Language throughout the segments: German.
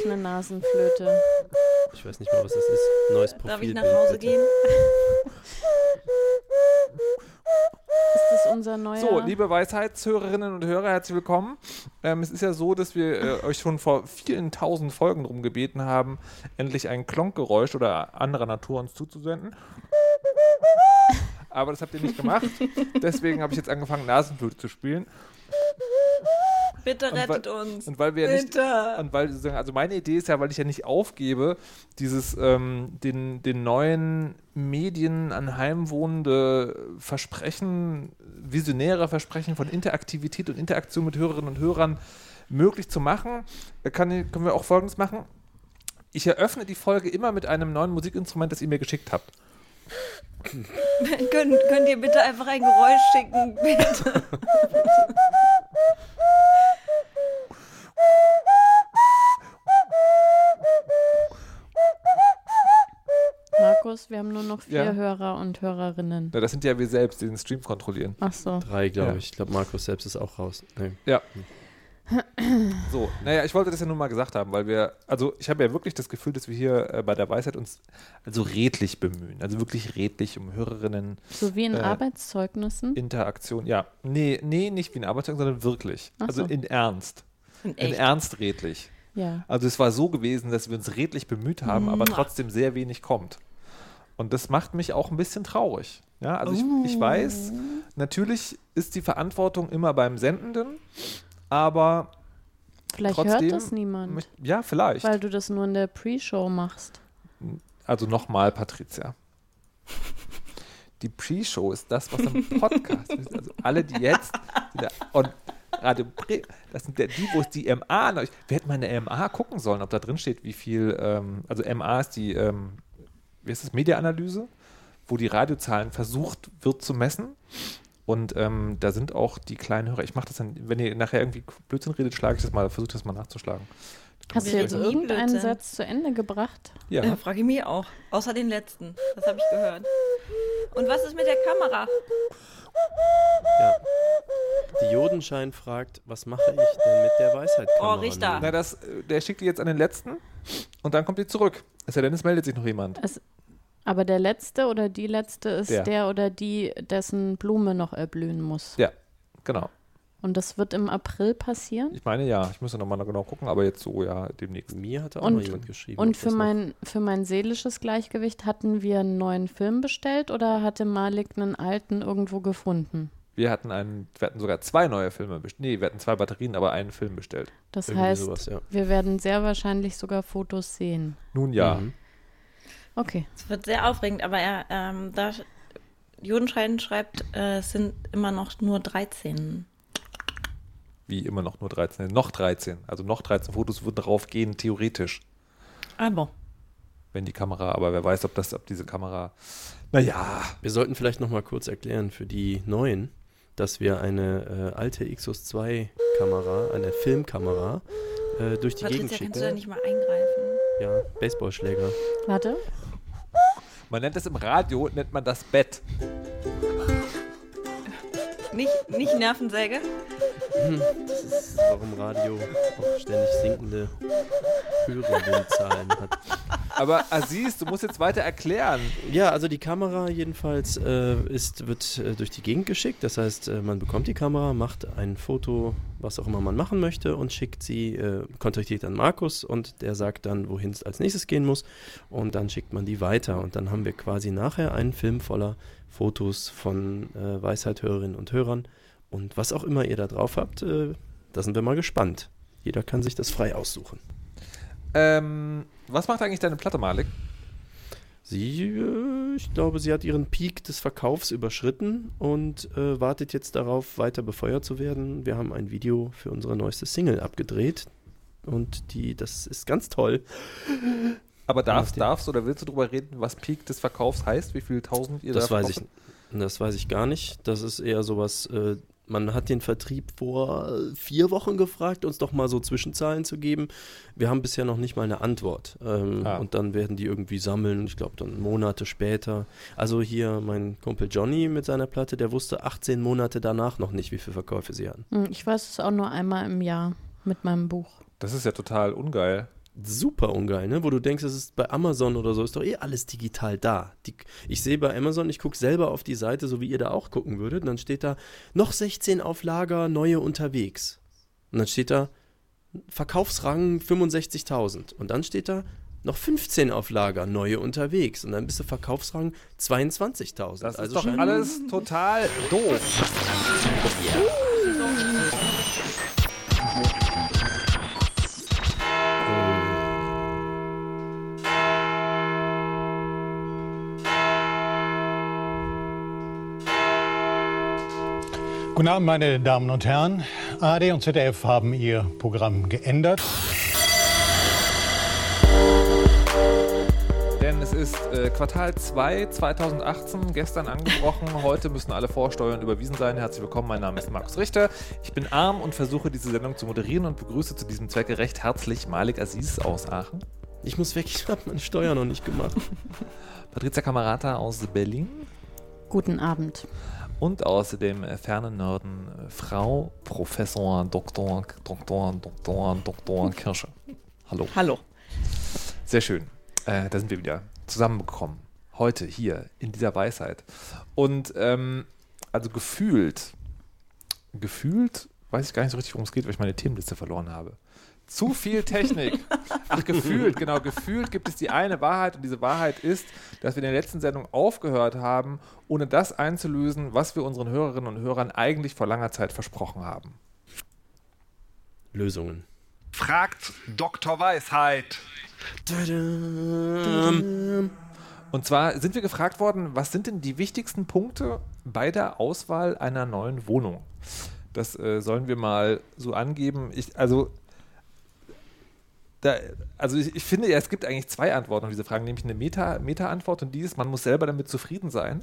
ich eine Nasenflöte. Ich weiß nicht mal, was das ist. Neues Profil. Darf ich nach Hause gehen? Ist das unser neuer... So, liebe Weisheitshörerinnen und Hörer, herzlich willkommen. Ähm, es ist ja so, dass wir äh, euch schon vor vielen tausend Folgen darum gebeten haben, endlich ein Klonkgeräusch oder anderer Natur uns zuzusenden. Aber das habt ihr nicht gemacht. Deswegen habe ich jetzt angefangen, Nasenflöte zu spielen. Bitte Und weil- rettet uns. Und weil wir ja nicht, und weil also meine Idee ist ja, weil ich ja nicht aufgebe, dieses ähm, den, den neuen Medien anheimwohnende Versprechen, visionäre Versprechen von Interaktivität und Interaktion mit Hörerinnen und Hörern möglich zu machen, äh, kann, können wir auch Folgendes machen. Ich eröffne die Folge immer mit einem neuen Musikinstrument, das ihr mir geschickt habt. Könnt, könnt ihr bitte einfach ein Geräusch schicken? Bitte. Markus, wir haben nur noch vier Ja. Hörer und Hörerinnen. Na, das sind ja wir selbst, die den Stream kontrollieren. Ach so. Drei, glaube Ja. ich. Ich glaube, Markus selbst ist auch raus. Nee. So, naja, ich wollte das ja nur mal gesagt haben, weil wir, also ich habe ja wirklich das Gefühl, dass wir hier äh, bei der Weisheit uns also redlich bemühen. Also wirklich redlich um Hörerinnen, So wie in Äh, Arbeitszeugnissen. Interaktion. Ja, nee, nee, nicht wie ein Arbeitszeug, sondern wirklich. Ach Also so. in Ernst. In In. Ernst redlich. Ja. Also es war so gewesen, dass wir uns redlich bemüht haben, aber trotzdem sehr wenig kommt. Und das macht mich auch ein bisschen traurig. Ja, also ich, ich Oh. weiß, natürlich ist die Verantwortung immer beim Sendenden, aber Vielleicht trotzdem hört das niemand, ja, vielleicht. weil du das nur in der Pre-Show machst. Also nochmal, Patricia. Die Pre-Show ist das, was im Podcast ist. Also alle, die jetzt und Radio Pre, das sind ja die, wo es die MA neu. Wir hätten mal eine MA gucken sollen, ob da drin steht, wie viel, ähm, also MA ist die, ähm, wie ist das, Media-Analyse, wo die Radiozahlen versucht wird zu messen. Und ähm, da sind auch die kleinen Hörer. Ich mache das dann, wenn ihr nachher irgendwie Blödsinn redet, schlage ich das mal, versuche das mal nachzuschlagen. Hast du jetzt irgendeinen Blödsinn. Satz zu Ende gebracht? Ja. Ja, frage ich mich auch. Außer den letzten. Das habe ich gehört. Und was ist mit der Kamera? Ja. Die Jodenschein fragt, was mache ich denn mit der Weisheitkamera? Oh, Richter. Na, das, äh, der schickt die jetzt an den letzten und dann kommt die zurück. Es sei denn, es meldet sich noch jemand. Es, aber der letzte oder die letzte ist Der. der, oder die, dessen Blume noch erblühen muss. Ja, genau. Und das wird im April passieren. Ich meine ja, ich müsste nochmal genau gucken, aber jetzt so, ja, demnächst. Mir hat auch Und- mal jemand geschrieben. Und für noch- mein, für mein seelisches Gleichgewicht hatten wir einen neuen Film bestellt oder hatte Malik einen alten irgendwo gefunden? Wir hatten einen, wir hatten sogar zwei neue Filme bestellt. Nee, wir hatten zwei Batterien, aber einen Film bestellt. Das Irgendwie heißt, sowas, ja. wir werden sehr wahrscheinlich sogar Fotos sehen. Nun ja. Mhm. Okay. Es wird sehr aufregend, aber er, ähm, da Jodenschein schreibt, äh, es sind immer noch nur 13. Wie immer noch nur 13. Noch 13. Also noch 13 Fotos würden drauf gehen, theoretisch. Aber Wenn die Kamera, aber wer weiß, ob das, ob diese Kamera. Naja. Wir sollten vielleicht noch mal kurz erklären für die Neuen, dass wir eine äh, alte Xus 2 Kamera, eine Filmkamera, äh, durch die Gegend Patricia, kannst du da schicken. nicht mal eingreifen? Ja, Baseballschläger. Warte. Man nennt es im Radio, nennt man das Bett. Nicht, nicht Nervensäge? Das ist, warum Radio auch ständig sinkende Hörerinnenzahlen hat. Aber Aziz, du musst jetzt weiter erklären. Ja, also die Kamera jedenfalls äh, ist, wird äh, durch die Gegend geschickt. Das heißt, äh, man bekommt die Kamera, macht ein Foto, was auch immer man machen möchte und schickt sie, äh, kontaktiert dann Markus und der sagt dann, wohin es als nächstes gehen muss und dann schickt man die weiter und dann haben wir quasi nachher einen Film voller Fotos von äh, Weisheithörerinnen und Hörern und was auch immer ihr da drauf habt, äh, da sind wir mal gespannt. Jeder kann sich das frei aussuchen. Ähm, was macht eigentlich deine Platte, Malik? Sie, äh, ich glaube, sie hat ihren Peak des Verkaufs überschritten und äh, wartet jetzt darauf, weiter befeuert zu werden. Wir haben ein Video für unsere neueste Single abgedreht und die, das ist ganz toll. Aber darfst, darfst oder willst du darüber reden, was Peak des Verkaufs heißt? Wie viel tausend ihr Das da weiß ich, das weiß ich gar nicht. Das ist eher sowas. Äh, man hat den Vertrieb vor äh, vier Wochen gefragt, uns doch mal so Zwischenzahlen zu geben. Wir haben bisher noch nicht mal eine Antwort. Ähm, Ah. Und dann werden die irgendwie sammeln, ich glaube dann Monate später. Also hier mein Kumpel Johnny mit seiner Platte, der wusste 18 Monate danach noch nicht, wie viele Verkäufe sie hatten. Hm, Ich weiß es auch nur einmal im Jahr mit meinem Buch. Das ist ja total ungeil. Super ungeil, ne? Wo du denkst, es ist bei Amazon oder so, ist doch eh alles digital da. Die, ich sehe bei Amazon, ich gucke selber auf die Seite, so wie ihr da auch gucken würdet, und dann steht da noch 16 auf Lager, neue unterwegs. Und dann steht da Verkaufsrang 65.000. Und dann steht da noch 15 auf Lager, neue unterwegs. Und dann bist du Verkaufsrang 22.000. Das ist also doch scheint- alles total doof. Guten Abend, meine Damen und Herren. ARD und ZDF haben ihr Programm geändert. Denn es ist äh, Quartal 2 2018, gestern angebrochen. Heute müssen alle Vorsteuern überwiesen sein. Herzlich willkommen, mein Name ist Markus Richter. Ich bin arm und versuche diese Sendung zu moderieren und begrüße zu diesem Zwecke recht herzlich Malik Aziz aus Aachen, Ich muss weg, ich habe meine Steuer noch nicht gemacht. Patricia Kamerata aus Berlin Guten Abend. Und aus dem äh, fernen Norden äh, Frau Professor Dr. Dr. Dr. Dr. Kirsche. Hallo. Hallo. Sehr schön. Äh, da sind wir wieder zusammengekommen. Heute hier in dieser Weisheit. Und ähm, also gefühlt, gefühlt weiß ich gar nicht so richtig, worum es geht, weil ich meine Themenliste verloren habe. Zu viel Technik. Ach, gefühlt, genau, gefühlt gibt es die eine Wahrheit und diese Wahrheit ist, dass wir in der letzten Sendung aufgehört haben, ohne das einzulösen, was wir unseren Hörerinnen und Hörern eigentlich vor langer Zeit versprochen haben. Lösungen. Fragt Dr. Weisheit. Und zwar sind wir gefragt worden, was sind denn die wichtigsten Punkte bei der Auswahl einer neuen Wohnung? Das äh, sollen wir mal so angeben. Ich, also, da, also ich, ich finde ja, es gibt eigentlich zwei Antworten auf diese Fragen, nämlich eine Meta- Meta-Antwort und die ist, man muss selber damit zufrieden sein.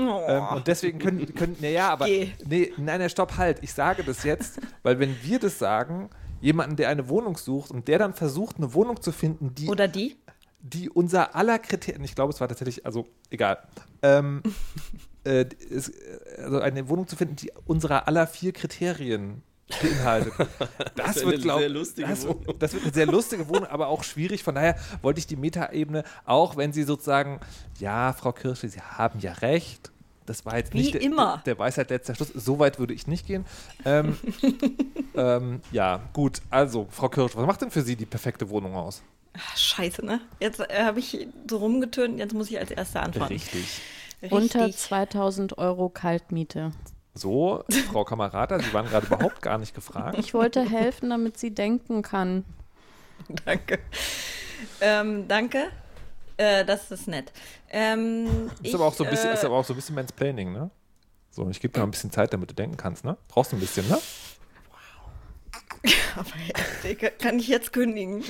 Oh. Ähm, und deswegen können, können naja, aber, Geh. nee, nein, nein, stopp, halt. Ich sage das jetzt, weil wenn wir das sagen, jemanden, der eine Wohnung sucht und der dann versucht, eine Wohnung zu finden, die Oder die? die unser aller Kriterien, ich glaube, es war tatsächlich, also egal, ähm, äh, es, also eine Wohnung zu finden, die unserer aller vier Kriterien beinhaltet. Das, ist wird, eine glaube sehr lustige das, Wohnung. das wird eine sehr lustige Wohnung, aber auch schwierig. Von daher wollte ich die Metaebene, auch wenn Sie sozusagen, ja, Frau Kirsche, Sie haben ja recht. Das war jetzt Wie nicht der, immer. der Weisheit letzter Schluss. So weit würde ich nicht gehen. Ähm, ähm, ja, gut. Also, Frau Kirsch, was macht denn für Sie die perfekte Wohnung aus? Ach, scheiße, ne? Jetzt äh, habe ich so rumgetönt, jetzt muss ich als Erster antworten. Richtig. Unter Richtig. 2000 Euro Kaltmiete. So, Frau Kamerata, Sie waren gerade überhaupt gar nicht gefragt. Ich wollte helfen, damit sie denken kann. Danke. Ähm, danke. Äh, das ist nett. Ähm, Ist aber auch so ein bisschen, äh, ist aber auch so ein bisschen Mansplaining, ne? So, ich gebe dir mal ein bisschen Zeit, damit du denken kannst, ne? Brauchst du ein bisschen, ne? aber kann ich jetzt kündigen?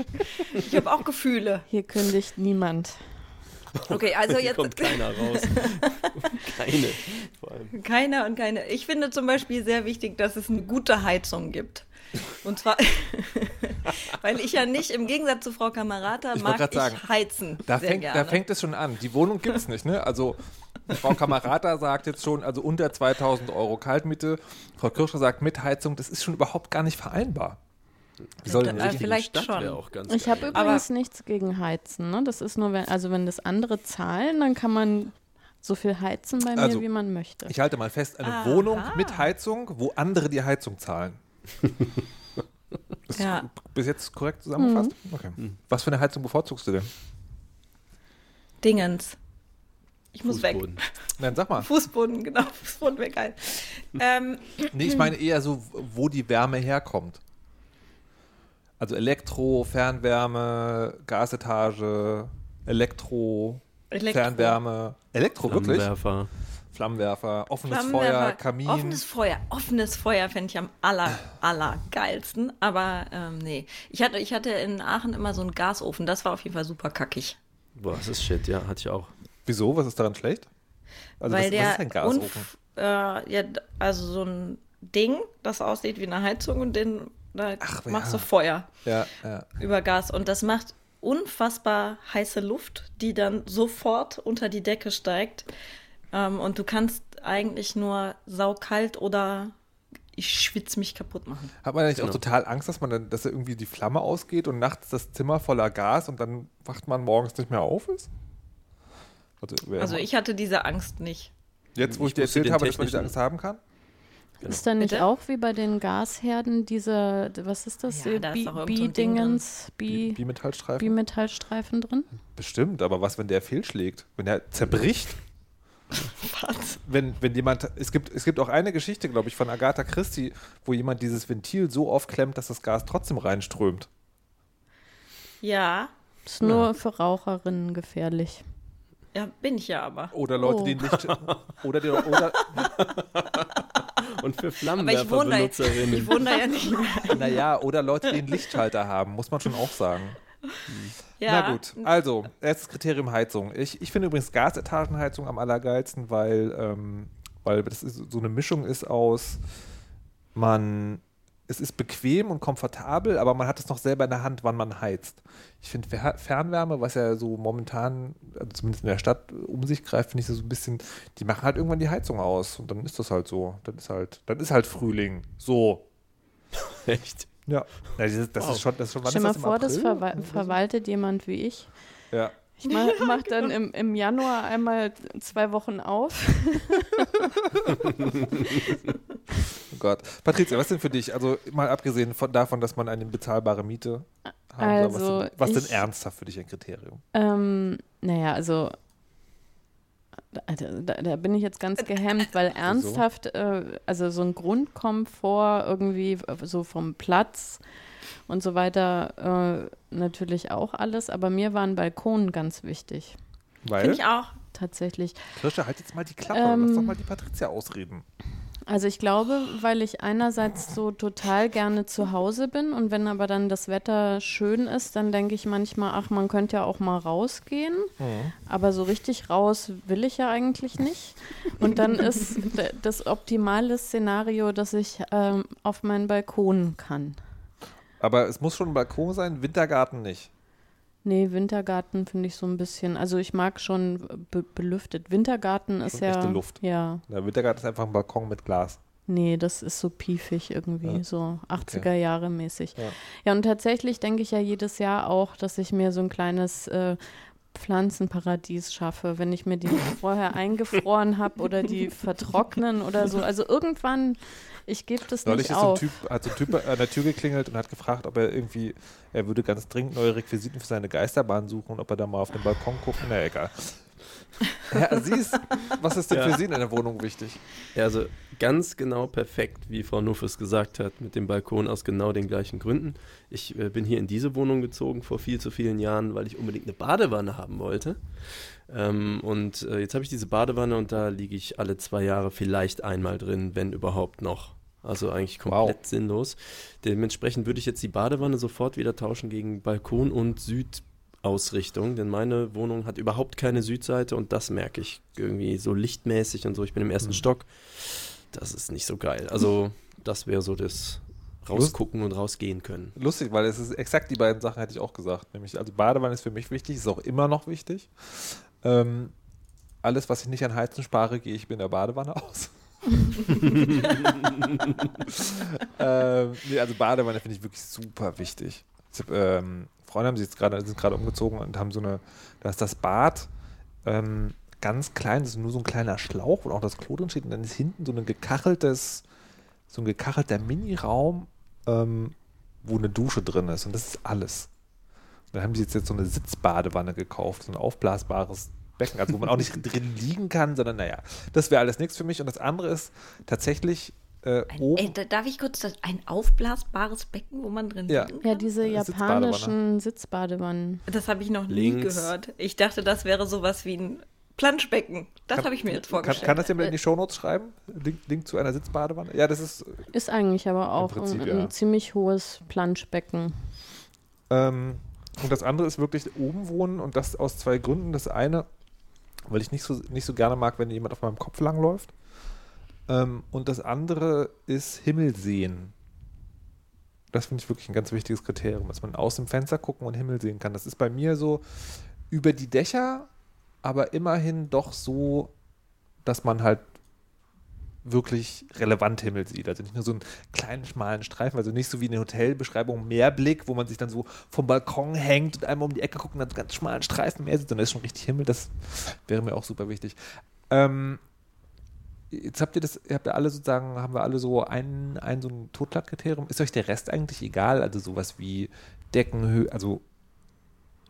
Ich habe auch Gefühle. Hier kündigt niemand. Okay, also Hier jetzt kommt keiner raus. keine. Vor allem. keiner und keine. Ich finde zum Beispiel sehr wichtig, dass es eine gute Heizung gibt. Und zwar, weil ich ja nicht, im Gegensatz zu Frau Kamerata, Ich mag ich sagen, heizen. Da sehr fängt, gerne. da fängt es schon an. Die Wohnung gibt es nicht, ne? Also, Frau Kamerata sagt jetzt schon, also unter 2000 Euro Kaltmiete. Frau Kirscher sagt mit Heizung, das ist schon überhaupt gar nicht vereinbar. Wie soll denn Äh, das? vielleicht Stadt schon. auch ganz Ich habe übrigens nichts gegen Heizen. Ne? Das ist nur, wenn, also wenn das andere zahlen, dann kann man so viel heizen bei mir, Also, wie man möchte. Ich halte mal fest, eine Aha. Wohnung mit Heizung, wo andere die Heizung zahlen. Ist Ja. bis jetzt korrekt zusammengefasst? Mhm. Okay. Was für eine Heizung bevorzugst du denn? Dingens. Ich muss weg. Fußboden. Nein, sag mal. Fußboden, genau, Fußboden wäre geil. ähm, Nee, ich meine eher so, wo die Wärme herkommt. Also Elektro, Fernwärme, Gasetage, Elektro, Elektro. Fernwärme. Elektro, wirklich? Flammenwerfer. Flammenwerfer, offenes Flammenwerfer, Feuer, Kamin. Offenes Feuer. Offenes Feuer fände ich am aller, aller geilsten. Aber ähm, nee. Ich hatte, ich hatte in Aachen immer so einen Gasofen. Das war auf jeden Fall super kackig. Boah, das ist shit, ja, hatte ich auch. Wieso? Was ist daran schlecht? Also Weil was, der was ist ein Gasofen? unf- äh, ja, also so ein Ding, das aussieht wie eine Heizung und den da Ach, machst ja. du Feuer Ja, ja. über Gas. Und das macht unfassbar heiße Luft, die dann sofort unter die Decke steigt. Ähm, und du kannst eigentlich nur saukalt oder ich schwitze mich kaputt machen. Hat man eigentlich Genau. auch total Angst, dass man dann, dass da irgendwie die Flamme ausgeht und nachts das Zimmer voller Gas und dann wacht man morgens nicht mehr auf ist? Also, Also ich hatte diese Angst nicht. jetzt, wo ich, ich dir erzählt habe, dass man diese Angst haben kann? Ist da nicht Bitte? auch wie bei den Gasherden diese, was ist das? Ja, da Bi-Dingens, Bi- Bimetallstreifen? Bimetallstreifen drin? Bestimmt, aber was, wenn der fehlschlägt? Wenn der zerbricht? Was? Wenn, wenn jemand, es gibt, es gibt auch eine Geschichte, glaube ich, von Agatha Christie, wo jemand dieses Ventil so aufklemmt, dass das Gas trotzdem reinströmt. Ja, Ist nur für Raucherinnen gefährlich. ja, bin ich ja aber. Oder Leute, Oh. die nicht, oder, die, oder Und für Aber ich ich Flammenwerferbenutzerinnen. wohne da ja nicht mehr. naja, oder Leute, die einen Lichtschalter haben, muss man schon auch sagen. Ja. Na gut, also, erstes Kriterium Heizung. Ich, ich finde übrigens Gasetagenheizung am allergeilsten, weil, ähm, weil das ist, so eine Mischung ist aus, man, es ist bequem und komfortabel, aber man hat es noch selber in der Hand, wann man heizt. Ich finde Fer Fernwärme, was ja so momentan, also zumindest in der Stadt, um sich greift, finde ich so ein bisschen, die machen halt irgendwann die Heizung aus und dann ist das halt so. Dann ist halt, dann ist halt Frühling. So. Echt? Ja. ja dieses, das, Wow. ist schon, das ist schon, Stell ist mal das vor, das April? verwal verwaltet jemand wie ich. Ja. Ich mache mach dann im, im Januar einmal zwei Wochen auf. Oh Gott. Patricia, was denn für dich? Also mal abgesehen von, davon, dass man eine bezahlbare Miete haben soll, Also, was, denn, was denn ich- ernsthaft für dich ein Kriterium? Ähm, naja, also da, da, da bin ich jetzt ganz gehemmt, weil ernsthaft, äh, also so ein Grundkomfort irgendwie äh, so vom Platz und so weiter äh, natürlich auch alles, aber mir war ein Balkon ganz wichtig, Weil, Finde ich auch. tatsächlich. Kirsche, halt jetzt mal die Klappe. Ähm, Lass doch mal die Patricia ausreden. Also ich glaube, weil ich einerseits so total gerne zu Hause bin und wenn aber dann das Wetter schön ist, dann denke ich manchmal, ach, man könnte ja auch mal rausgehen. Aber so richtig raus will ich ja eigentlich nicht. Und dann ist das optimale Szenario, dass ich ähm, auf meinen Balkon kann. Aber es muss schon ein Balkon sein, Wintergarten nicht. Nee, Wintergarten finde ich so ein bisschen, also ich mag schon be belüftet. Wintergarten ist Schon ja. echte Luft. Ja. Der Wintergarten ist einfach ein Balkon mit Glas. Nee, das ist so piefig irgendwie, Ja. so 80er Jahre mäßig. Ja. Ja. und tatsächlich denke ich ja jedes Jahr auch, dass ich mir so ein kleines äh, Pflanzenparadies schaffe, wenn ich mir die vorher eingefroren habe oder die vertrocknen oder so. Also irgendwann, ich gebe das Neulich nicht ist so ein auf. typ, hat so ein Typ an der Tür geklingelt und hat gefragt, ob er irgendwie, er würde ganz dringend neue Requisiten für seine Geisterbahn suchen und ob er da mal auf den Balkon gucken. Na egal. Ja, siehst, was ist denn Ja. für Sie in der Wohnung wichtig? Ja, also ganz genau perfekt, wie Frau Nuffes gesagt hat, mit dem Balkon aus genau den gleichen Gründen. Ich äh, bin hier in diese Wohnung gezogen vor viel zu vielen Jahren, weil ich unbedingt eine Badewanne haben wollte. Ähm, und äh, jetzt habe ich diese Badewanne und da liege ich alle zwei Jahre vielleicht einmal drin, wenn überhaupt noch. Also eigentlich komplett Wow. sinnlos. Dementsprechend würde ich jetzt die Badewanne sofort wieder tauschen gegen Balkon und Südausrichtung, denn meine Wohnung hat überhaupt keine Südseite und das merke ich irgendwie so lichtmäßig und so. Ich bin im ersten Stock. Das ist nicht so geil. Also das wäre so das rausgucken und rausgehen können. Lustig, weil es ist exakt die beiden Sachen hätte ich auch gesagt. Nämlich, also Badewanne ist für mich wichtig, ist auch immer noch wichtig. Ähm, alles, was ich nicht an Heizen spare, gehe ich in der Badewanne aus. ähm, nee, also Badewanne finde ich wirklich super wichtig. Ich ähm, Freunde haben sich jetzt gerade, sind gerade umgezogen und haben so eine, da ist das Bad ähm, ganz klein, das ist nur so ein kleiner Schlauch, wo auch das Klo drin steht und dann ist hinten so ein gekacheltes, so ein gekachelter Miniraum, ähm, wo eine Dusche drin ist und das ist alles. Dann haben sie jetzt, jetzt so eine Sitzbadewanne gekauft, so ein aufblasbares Becken, also wo man auch nicht drin liegen kann, sondern naja, das wäre alles nichts für mich. Und das andere ist tatsächlich äh, Ein, oben. ey, da, darf ich kurz das, ein aufblasbares Becken, wo man drin Ja. liegen Ja, kann? diese Äh, Sitzbadewanne. japanischen Sitzbadewannen. Das habe ich noch nie Links. gehört. Ich dachte, das wäre sowas wie ein Planschbecken. Das habe ich mir jetzt kann, vorgestellt. kann das jemand in die Shownotes schreiben? Link, Link zu einer Sitzbadewanne? Ja, das ist. Ist eigentlich aber auch Prinzip, ein, ja. ein ziemlich hohes Planschbecken. Ähm, und das andere ist wirklich oben wohnen und das aus zwei Gründen. Das eine, weil ich nicht so, nicht so gerne mag, wenn jemand auf meinem Kopf langläuft. Ähm, und das andere ist Himmel sehen. Das finde ich wirklich ein ganz wichtiges Kriterium, dass man aus dem Fenster gucken und Himmel sehen kann. Das ist bei mir so über die Dächer, aber immerhin doch so, dass man halt wirklich relevant Himmel sieht. Also nicht nur so einen kleinen, schmalen Streifen, also nicht so wie in der Hotelbeschreibung Meerblick, wo man sich dann so vom Balkon hängt und einmal um die Ecke guckt und dann so ganz schmalen Streifen Meer sieht, sondern ist schon richtig Himmel. Das wäre mir auch super wichtig. Ähm, jetzt habt ihr das, ihr habt ja alle sozusagen, haben wir alle so ein, ein so ein Totschlagkriterium. Ist euch der Rest eigentlich egal? Also sowas wie Deckenhöhe, also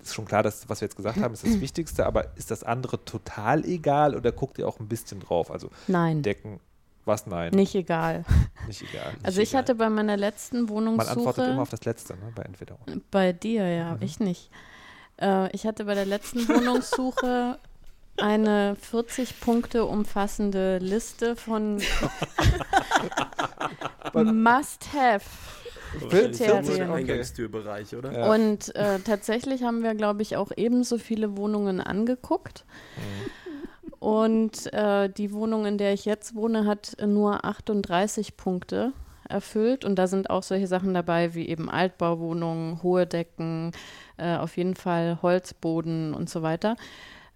ist schon klar, dass was wir jetzt gesagt haben, ist das Wichtigste, aber ist das andere total egal oder guckt ihr auch ein bisschen drauf? Also Nein, Decken, was nein? nicht egal. Nicht egal. Also ich hatte bei meiner letzten Man antwortet immer Wohnungssuche auf das Letzte, ne? Bei entweder oder. bei dir, ja, Mhm. ich nicht. Äh, ich hatte bei der letzten Wohnungssuche eine 40 Punkte umfassende Liste von Must-Have. Kriterien. Im Eingangstürbereich, oder? Ja. Und äh, tatsächlich haben wir, glaube ich, auch ebenso viele Wohnungen angeguckt. Und äh, die Wohnung, in der ich jetzt wohne, hat nur 38 Punkte erfüllt. Und da sind auch solche Sachen dabei wie eben Altbauwohnungen, hohe Decken, äh, auf jeden Fall Holzboden und so weiter.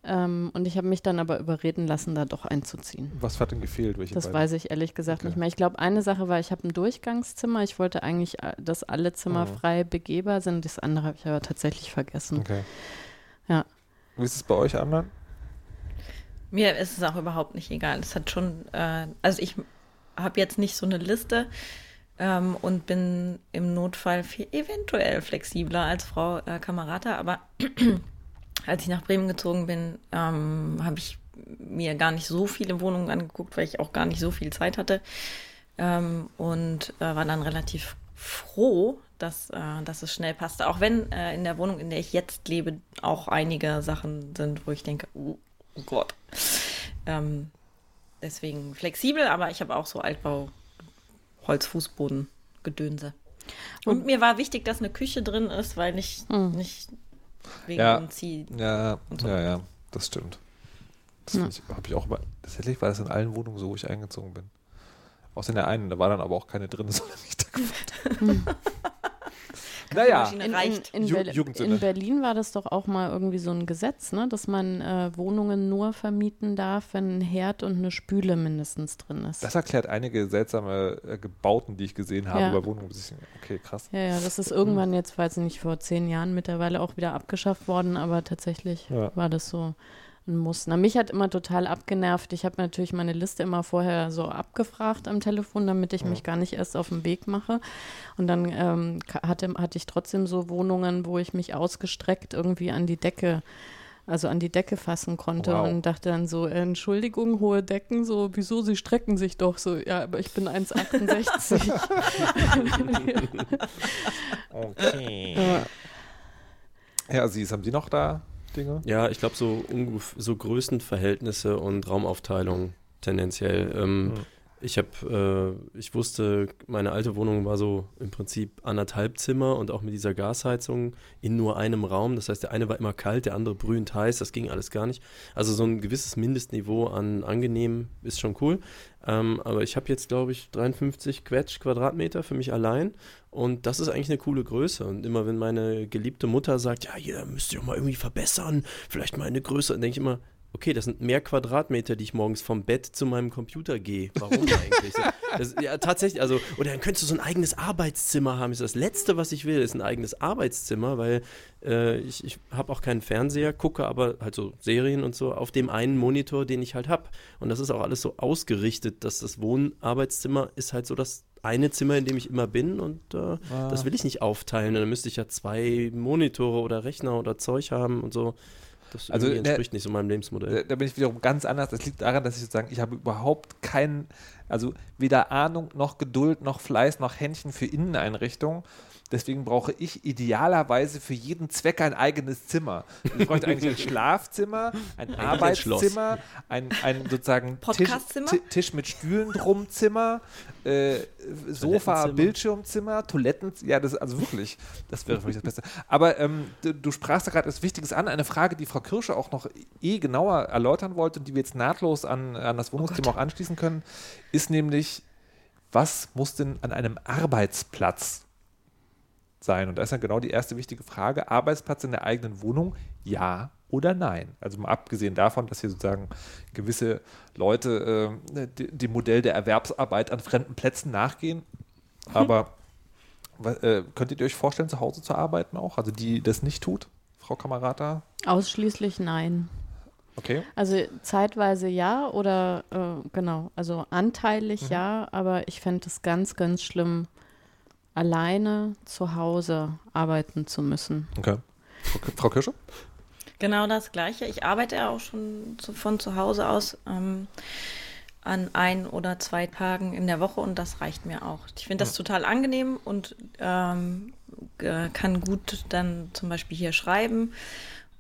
Ähm, und ich habe mich dann aber überreden lassen, da doch einzuziehen. Was hat denn gefehlt? Welche Das beiden? weiß ich ehrlich gesagt Okay. nicht mehr. Ich glaube, eine Sache war, ich habe ein Durchgangszimmer. Ich wollte eigentlich, äh, dass alle Zimmer Mhm. frei begehbar sind. Das andere habe ich aber tatsächlich vergessen. Okay. Ja. Wie ist es bei euch anderen? Mir ist es auch überhaupt nicht egal. Es hat schon, äh, also ich habe jetzt nicht so eine Liste ähm, und bin im Notfall viel, eventuell flexibler als Frau äh, Kamerata, aber als ich nach Bremen gezogen bin, ähm, habe ich mir gar nicht so viele Wohnungen angeguckt, weil ich auch gar nicht so viel Zeit hatte ähm, und äh, war dann relativ froh, dass, äh, dass es schnell passte. Auch wenn äh, in der Wohnung, in der ich jetzt lebe, auch einige Sachen sind, wo ich denke, oh, oh Gott. Ähm, deswegen flexibel, aber ich habe auch so Altbau, Holzfußboden, Gedönse. Und mir war wichtig, dass eine Küche drin ist, weil nicht, nicht wegen Ja. dem Zieh. Ja, so. ja, ja, das stimmt. Das Ja. habe ich auch immer. Tatsächlich war das in allen Wohnungen so, wo ich eingezogen bin. Außer in der einen, da war dann aber auch keine drin, sondern ich da gefragt. naja, Maschine In, in, reicht. in, Jugendsünde. in Berlin war das doch auch mal irgendwie so ein Gesetz, ne? dass man äh, Wohnungen nur vermieten darf, wenn ein Herd und eine Spüle mindestens drin ist. das erklärt einige seltsame äh, Gebauten, die ich gesehen habe Ja. über Wohnungen. Okay, krass. ja, ja, das ist irgendwann jetzt, weiß ich nicht, vor zehn Jahren mittlerweile auch wieder abgeschafft worden, aber tatsächlich Ja. war das so ein Muss. Na, mich hat immer total abgenervt. Ich habe natürlich meine Liste immer vorher so abgefragt am Telefon, damit ich mich gar nicht erst auf den Weg mache. Und dann ähm, hatte, hatte ich trotzdem so Wohnungen, wo ich mich ausgestreckt irgendwie an die Decke also an die Decke fassen konnte Wow. und dachte dann so, Entschuldigung, hohe Decken, so, wieso, sie strecken sich doch so, ja, aber ich bin 1,68. Okay. ja. Ja, Sie, haben Sie noch da Dinge? Ja, ich glaube, so, so Größenverhältnisse und Raumaufteilung tendenziell. Ähm, Mhm. Ich habe, äh, ich wusste, meine alte Wohnung war so im Prinzip anderthalb Zimmer und auch mit dieser Gasheizung in nur einem Raum. Das heißt, der eine war immer kalt, der andere brühend heiß. Das ging alles gar nicht. Also so ein gewisses Mindestniveau an angenehm ist schon cool. Ähm, aber ich habe jetzt, glaube ich, 53 Quetsch Quadratmeter für mich allein. Und das ist eigentlich eine coole Größe. Und immer wenn meine geliebte Mutter sagt, ja, hier müsst ihr mal irgendwie verbessern, vielleicht mal eine Größe, dann denke ich immer, okay, das sind mehr Quadratmeter, die ich morgens vom Bett zu meinem Computer gehe. Warum eigentlich? Das, ja, tatsächlich, also, oder dann könntest du so ein eigenes Arbeitszimmer haben. Das, ist das Letzte, was ich will, ist ein eigenes Arbeitszimmer, weil äh, ich, ich habe auch keinen Fernseher, gucke aber halt so Serien und so auf dem einen Monitor, den ich halt habe. Und das ist auch alles so ausgerichtet, dass das Wohnarbeitszimmer ist halt so das eine Zimmer, in dem ich immer bin und äh, das will ich nicht aufteilen. Dann müsste ich ja zwei Monitore oder Rechner oder Zeug haben und so. Das Also, ne, entspricht nicht so meinem Da, Lebensmodell. da bin ich wiederum ganz anders. Das liegt daran, dass ich sozusagen, ich habe überhaupt keinen, also weder Ahnung noch Geduld noch Fleiß noch Händchen für Inneneinrichtungen. Deswegen brauche ich idealerweise für jeden Zweck ein eigenes Zimmer. Ich bräuchte eigentlich ein Schlafzimmer, ein Arbeitszimmer, ein, ein sozusagen Tisch, Tisch mit Stühlen drum Zimmer, äh, Sofa. Bildschirmzimmer, Toiletten, ja, das also wirklich, das wäre für mich das Beste. Aber ähm, du, du sprachst da gerade etwas Wichtiges an, eine Frage, die Frau Kirsche auch noch eh genauer erläutern wollte und die wir jetzt nahtlos an, an das Wohnungsthema auch anschließen können, ist nämlich, was muss denn an einem Arbeitsplatz sein? Und da ist dann genau die erste wichtige Frage. Arbeitsplatz in der eigenen Wohnung? Ja oder nein? Also mal abgesehen davon, dass hier sozusagen gewisse Leute äh, de- dem Modell der Erwerbsarbeit an fremden Plätzen nachgehen. Aber wa- äh, könntet ihr euch vorstellen, zu Hause zu arbeiten auch? Also die das nicht tut, Frau Kamerata? Ausschließlich nein. Okay. Also zeitweise ja oder äh, genau, also anteilig Mhm. ja, aber ich fände es ganz, ganz schlimm, alleine zu Hause arbeiten zu müssen. okay. Frau, Frau Kirsche? Genau das Gleiche. Ich arbeite ja auch schon zu, von zu Hause aus ähm, an ein oder zwei Tagen in der Woche und das reicht mir auch. Ich finde das total angenehm und ähm, äh, kann gut dann zum Beispiel hier schreiben.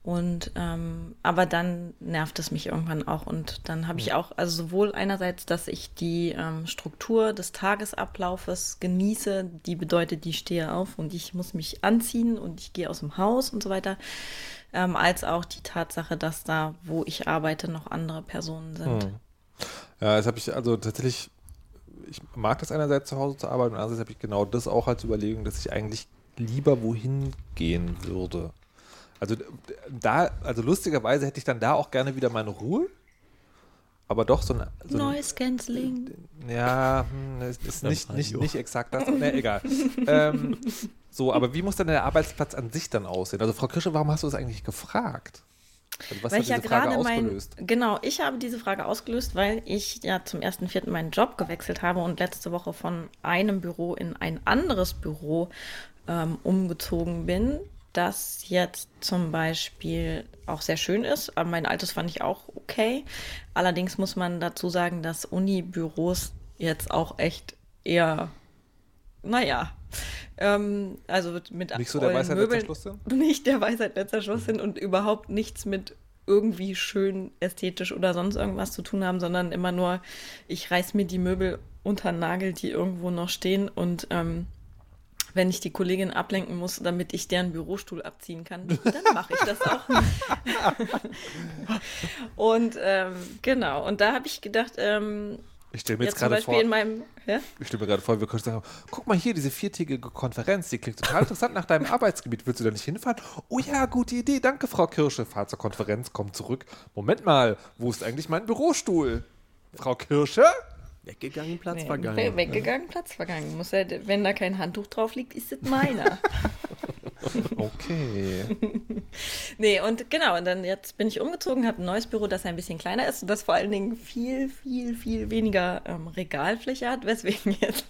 Und ähm, aber dann nervt es mich irgendwann auch und dann habe ich auch also sowohl einerseits, dass ich die ähm, Struktur des Tagesablaufes genieße, die bedeutet, ich stehe auf und ich muss mich anziehen und ich gehe aus dem Haus und so weiter, ähm, als auch die Tatsache, dass da, wo ich arbeite, noch andere Personen sind. Hm. Ja, das habe ich also tatsächlich, ich mag das einerseits zu Hause zu arbeiten und andererseits habe ich genau das auch als Überlegung, dass ich eigentlich lieber wohin gehen würde. Also da, also lustigerweise hätte ich dann da auch gerne wieder meine Ruhe, aber doch so ein, so Noise Cancelling. ja, hm, ist, nicht, nicht, nicht exakt das, ne, egal. ähm, so, aber wie muss dann der Arbeitsplatz an sich dann aussehen? Also Frau Kirsche, warum hast du das eigentlich gefragt? Also was weil hat ich ja diese Frage gerade mein, ausgelöst? genau, ich habe diese Frage ausgelöst, weil ich ja zum 1.4. meinen Job gewechselt habe und letzte Woche von einem Büro in ein anderes Büro ähm, umgezogen bin, das jetzt zum Beispiel auch sehr schön ist. Aber mein altes fand ich auch okay. Allerdings muss man dazu sagen, dass Uni-Büros jetzt auch echt eher, naja, ähm, also mit, Nicht so der Weisheit letzter Möbeln- Schluss sind? nicht der Weisheit letzter Schluss sind und überhaupt nichts mit irgendwie schön ästhetisch oder sonst irgendwas zu tun haben, sondern immer nur, ich reiß mir die Möbel unter Nagel, die irgendwo noch stehen und ähm, wenn ich die Kollegin ablenken muss, damit ich deren Bürostuhl abziehen kann, dann mache ich das auch. und ähm, genau, und da habe ich gedacht, ähm, Ich stelle mir jetzt, zum gerade vor, in meinem, ja? ich stelle mir gerade vor, wir können sagen, guck mal hier, diese viertägige Konferenz, die klingt total interessant nach deinem Arbeitsgebiet. Willst du da nicht hinfahren? Oh ja, gute Idee, danke, Frau Kirsche. Fahr zur Konferenz, komm zurück. Moment mal, wo ist eigentlich mein Bürostuhl? Frau Kirsche? Weggegangen, Platz Nee, vergangen. Weggegangen, Platz vergangen. Muss ja, wenn da kein Handtuch drauf liegt, ist es meiner. Okay. nee, und genau, und dann jetzt bin ich umgezogen, habe ein neues Büro, das ein bisschen kleiner ist und das vor allen Dingen viel, viel, viel weniger ähm, Regalfläche hat, weswegen jetzt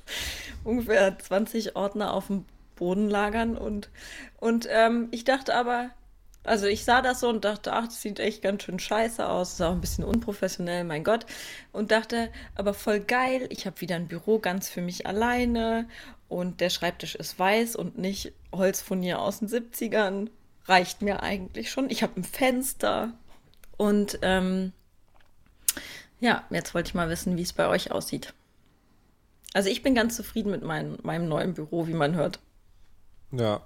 ungefähr 20 Ordner auf dem Boden lagern und, und ähm, ich dachte aber, also ich sah das so und dachte, ach, das sieht echt ganz schön scheiße aus, ist auch ein bisschen unprofessionell, mein Gott. Und dachte, aber voll geil, ich habe wieder ein Büro ganz für mich alleine und der Schreibtisch ist weiß und nicht Holzfurnier aus den 70ern. Reicht mir eigentlich schon. Ich habe ein Fenster und ähm, ja, jetzt wollte ich mal wissen, wie es bei euch aussieht. Also ich bin ganz zufrieden mit mein, meinem neuen Büro, wie man hört. Ja.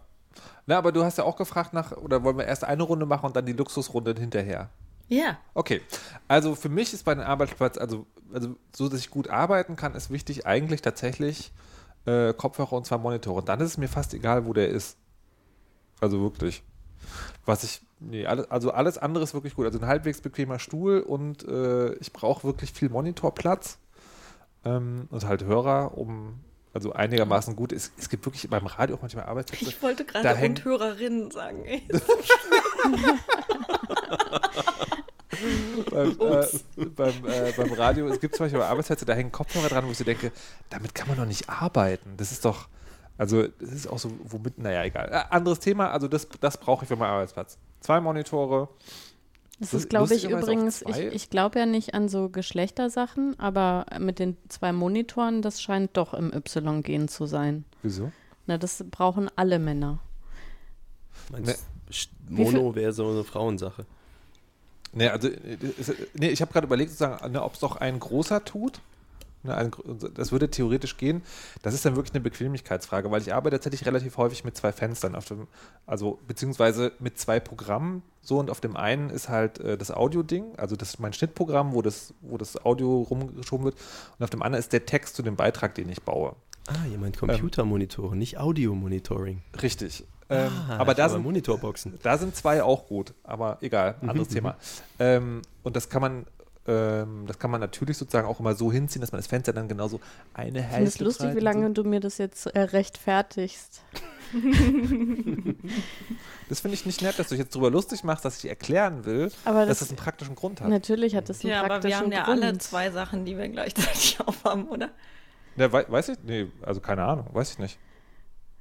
Na, aber du hast ja auch gefragt nach, oder wollen wir erst eine Runde machen und dann die Luxusrunde hinterher? Ja, Okay, also für mich ist bei einem Arbeitsplatz, also, also so, dass ich gut arbeiten kann, ist wichtig eigentlich tatsächlich äh, Kopfhörer und zwei Monitore. Und dann ist es mir fast egal, wo der ist. Also wirklich. Was ich, nee, alles, also alles andere ist wirklich gut. Also ein halbwegs bequemer Stuhl und äh, ich brauche wirklich viel Monitorplatz ähm, und halt Hörer, um, also einigermaßen gut. Es, es gibt wirklich beim Radio auch manchmal Arbeitsplätze. ich wollte gerade und Hörerinnen sagen. Ey. beim, äh, beim, äh, beim Radio, es gibt zum Beispiel Arbeitsplätze, da hängen Kopfhörer dran, wo ich so denke, damit kann man doch nicht arbeiten. Das ist doch, also das ist auch so, womit, naja, egal. Äh, anderes Thema, also das, das brauche ich für meinen Arbeitsplatz. Zwei Monitore. Das ist, glaube ich, übrigens, ich, ich glaube ja nicht an so Geschlechtersachen, aber mit den zwei Monitoren, das scheint doch im Y-Gen zu sein. Wieso? Na, das brauchen alle Männer. Meinst, Mono wäre so eine Frauensache. Nee, also, äh, ist- nee, ich habe gerade überlegt, sozusagen, ne, ob es doch ein großer tut. Ne, gro- das würde theoretisch gehen. Das ist dann wirklich eine Bequemlichkeitsfrage, weil ich arbeite tatsächlich relativ häufig mit zwei Fenstern, auf dem, also beziehungsweise mit zwei Programmen. So und auf dem einen ist halt äh, das Audio-Ding, also das ist mein Schnittprogramm, wo das, wo das Audio rumgeschoben wird. Und auf dem anderen ist der Text zu dem Beitrag, den ich baue. Ah, ihr meint Computermonitore, nicht Audiomonitoring. Richtig. Ähm, Ah, aber da sind, Monitorboxen. da sind zwei auch gut, aber egal, anderes Thema. Ähm, und das kann man, ähm, das kann man natürlich sozusagen auch immer so hinziehen, dass man das Fenster dann genauso eine Ich finde Hälfte es lustig, breit wie lange du mir das jetzt äh, rechtfertigst. So. Das finde ich nicht nett, dass du dich jetzt darüber lustig machst, dass ich erklären will, Aber dass das, das einen praktischen Grund hat. natürlich hat das einen Ja, aber wir praktischen haben ja Grund. alle zwei Sachen, die wir gleichzeitig aufhaben, oder? Ja, wei weiß ich? Nee, also keine Ahnung, weiß ich nicht.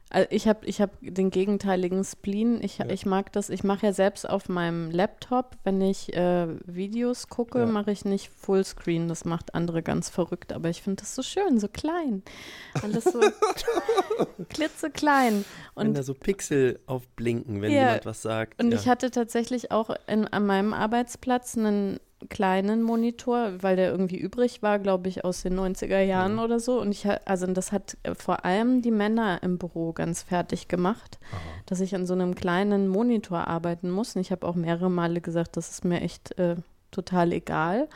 Also ich habe ich hab den gegenteiligen Spleen. Ich, ich mag das, ich mache ja selbst auf meinem Laptop, wenn ich äh, Videos gucke, Ja. mache ich nicht Fullscreen. Das macht andere ganz verrückt, aber ich finde das so schön, so klein. Alles so klitzeklein. wenn Und da so Pixel aufblinken, wenn Ja, jemand was sagt. Und ja. ich hatte tatsächlich auch in, an meinem Arbeitsplatz einen kleinen Monitor, weil der irgendwie übrig war, glaube ich, aus den 90er Jahren Mhm. oder so. Und ich, also das hat äh, vor allem die Männer im Büro ganz fertig gemacht, dass ich an so einem kleinen Monitor arbeiten muss. Und ich habe auch mehrere Male gesagt, das ist mir echt äh, total egal.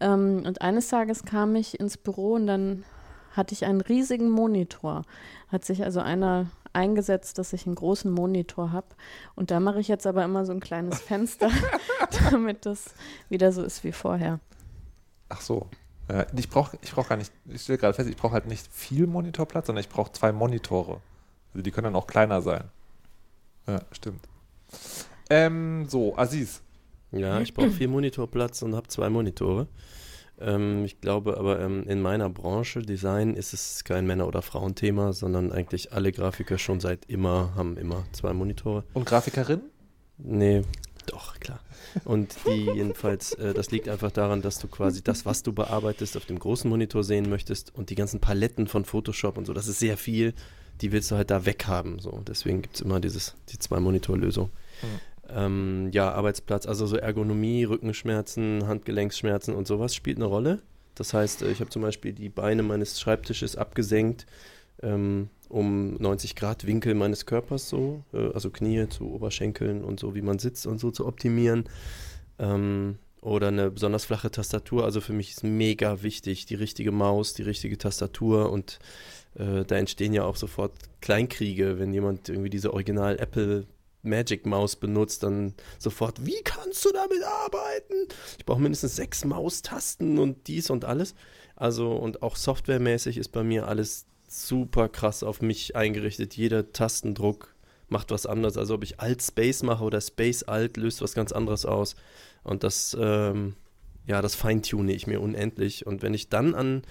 Ähm, und eines Tages kam ich ins Büro und dann hatte ich einen riesigen Monitor. Hat sich also einer eingesetzt, dass ich einen großen Monitor habe. Und da mache ich jetzt aber immer so ein kleines Fenster, damit das wieder so ist wie vorher. Ach so. Ja, ich brauche ich brauch gar nicht, ich stelle gerade fest, ich brauche halt nicht viel Monitorplatz, sondern ich brauche zwei Monitore. Also die können dann auch kleiner sein. Ja, stimmt. Ähm, so, Aziz. Ja, ich brauche viel Monitorplatz und habe zwei Monitore. Ähm, ich glaube aber ähm, in meiner Branche Design ist es kein Männer- oder Frauenthema, sondern eigentlich alle Grafiker schon seit immer haben immer zwei Monitore. Und Grafikerin? Nee, doch, klar. Und die jedenfalls, äh, das liegt einfach daran, dass du quasi das, was du bearbeitest, auf dem großen Monitor sehen möchtest und die ganzen Paletten von Photoshop und so, das ist sehr viel, die willst du halt da weghaben. So. Deswegen gibt es immer dieses, die Zwei-Monitor-Lösung. Ähm, ja, Arbeitsplatz, also so Ergonomie, Rückenschmerzen, Handgelenksschmerzen und sowas spielt eine Rolle. Das heißt, äh, ich habe zum Beispiel die Beine meines Schreibtisches abgesenkt, ähm, um 90 Grad Winkel meines Körpers so, äh, also Knie zu Oberschenkeln und so, wie man sitzt und so zu optimieren. Ähm, oder eine besonders flache Tastatur. Also für mich ist mega wichtig, die richtige Maus, die richtige Tastatur und äh, da entstehen ja auch sofort Kleinkriege, wenn jemand irgendwie diese Original Apple Magic Maus benutzt, dann sofort, wie kannst du damit arbeiten? Ich brauche mindestens sechs Maustasten und dies und alles. Also und auch softwaremäßig ist bei mir alles super krass auf mich eingerichtet. Jeder Tastendruck macht was anderes. Also ob ich Alt Space mache oder Space Alt löst was ganz anderes aus. Und das, ähm, ja, das feintune ich mir unendlich. Und wenn ich dann an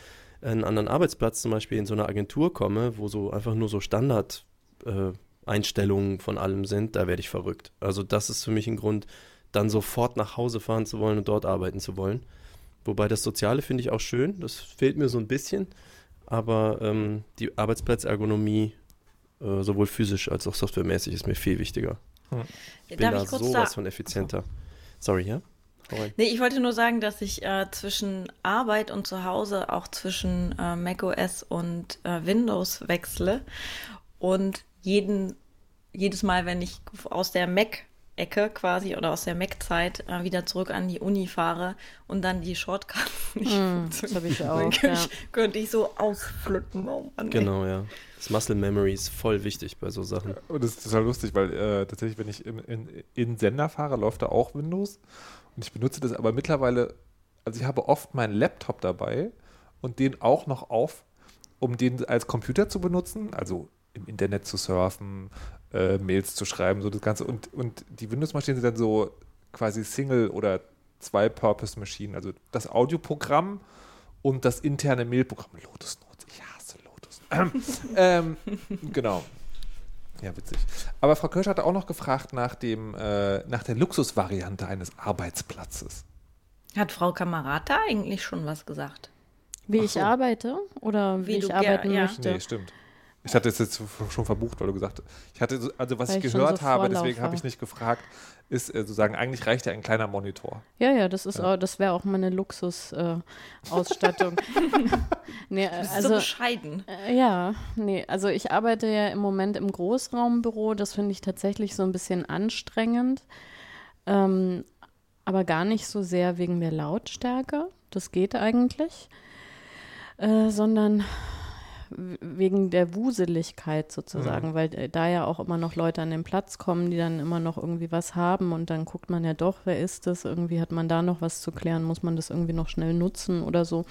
einen anderen Arbeitsplatz zum Beispiel in so einer Agentur komme, wo so einfach nur so Standard äh, Einstellungen von allem sind, da werde ich verrückt. Also das ist für mich ein Grund, dann sofort nach Hause fahren zu wollen und dort arbeiten zu wollen. Wobei das Soziale finde ich auch schön, das fehlt mir so ein bisschen, aber ähm, die Arbeitsplatzergonomie, äh, sowohl physisch als auch softwaremäßig, ist mir viel wichtiger. Ich bin Darf da ich kurz sowas da? von effizienter. Sorry, ja? Nee, ich wollte nur sagen, dass ich äh, zwischen Arbeit und zu Hause auch zwischen äh, macOS und äh, Windows wechsle. Und jeden, jedes Mal, wenn ich aus der Mac-Ecke quasi oder aus der Mac-Zeit äh, wieder zurück an die Uni fahre und dann die Shortcuts nicht Mm, das habe ich auch. könnte, ja. ich, könnte ich so ausflippen. Oh Mann. Genau, ja. Das Muscle Memory ist voll wichtig bei so Sachen. Und das ist total lustig, weil äh, tatsächlich, wenn ich in, in, in Sender fahre, läuft da auch Windows. Und ich benutze das aber mittlerweile, also ich habe oft meinen Laptop dabei und den auch noch auf, um den als Computer zu benutzen, also im Internet zu surfen, äh, Mails zu schreiben, so das Ganze. Und, und die Windows-Maschinen sind dann so quasi Single- oder Zwei-Purpose-Maschinen, also das Audioprogramm und das interne Mailprogramm. Lotus Notes, ich hasse Lotus. ähm, genau. Ja, witzig. Aber Frau Kirsch hatte auch noch gefragt nach, dem, äh, nach der Luxusvariante eines Arbeitsplatzes. Hat Frau Kamerata eigentlich schon was gesagt? Wie Ach ich so. arbeite oder wie, Wie ich arbeiten ja. möchte. Nee, stimmt. Ich hatte es jetzt schon verbucht, weil du gesagt hast. Ich hatte, so- also was Weil ich gehört so habe, deswegen habe ich nicht gefragt, ist äh, sozusagen, eigentlich reicht ja ein kleiner Monitor. Ja, ja, das ist Ja. auch, das wäre auch meine Luxusausstattung. Äh, nee, Du bist so also bescheiden. äh, ja, nee, also ich arbeite ja im Moment im Großraumbüro, das finde ich tatsächlich so ein bisschen anstrengend. Ähm, aber gar nicht so sehr wegen der Lautstärke, das geht eigentlich, äh, sondern wegen der Wuseligkeit sozusagen, Mhm. weil äh, da ja auch immer noch Leute an den Platz kommen, die dann immer noch irgendwie was haben und dann guckt man ja doch, wer ist das? Irgendwie hat man da noch was zu klären, muss man das irgendwie noch schnell nutzen oder so.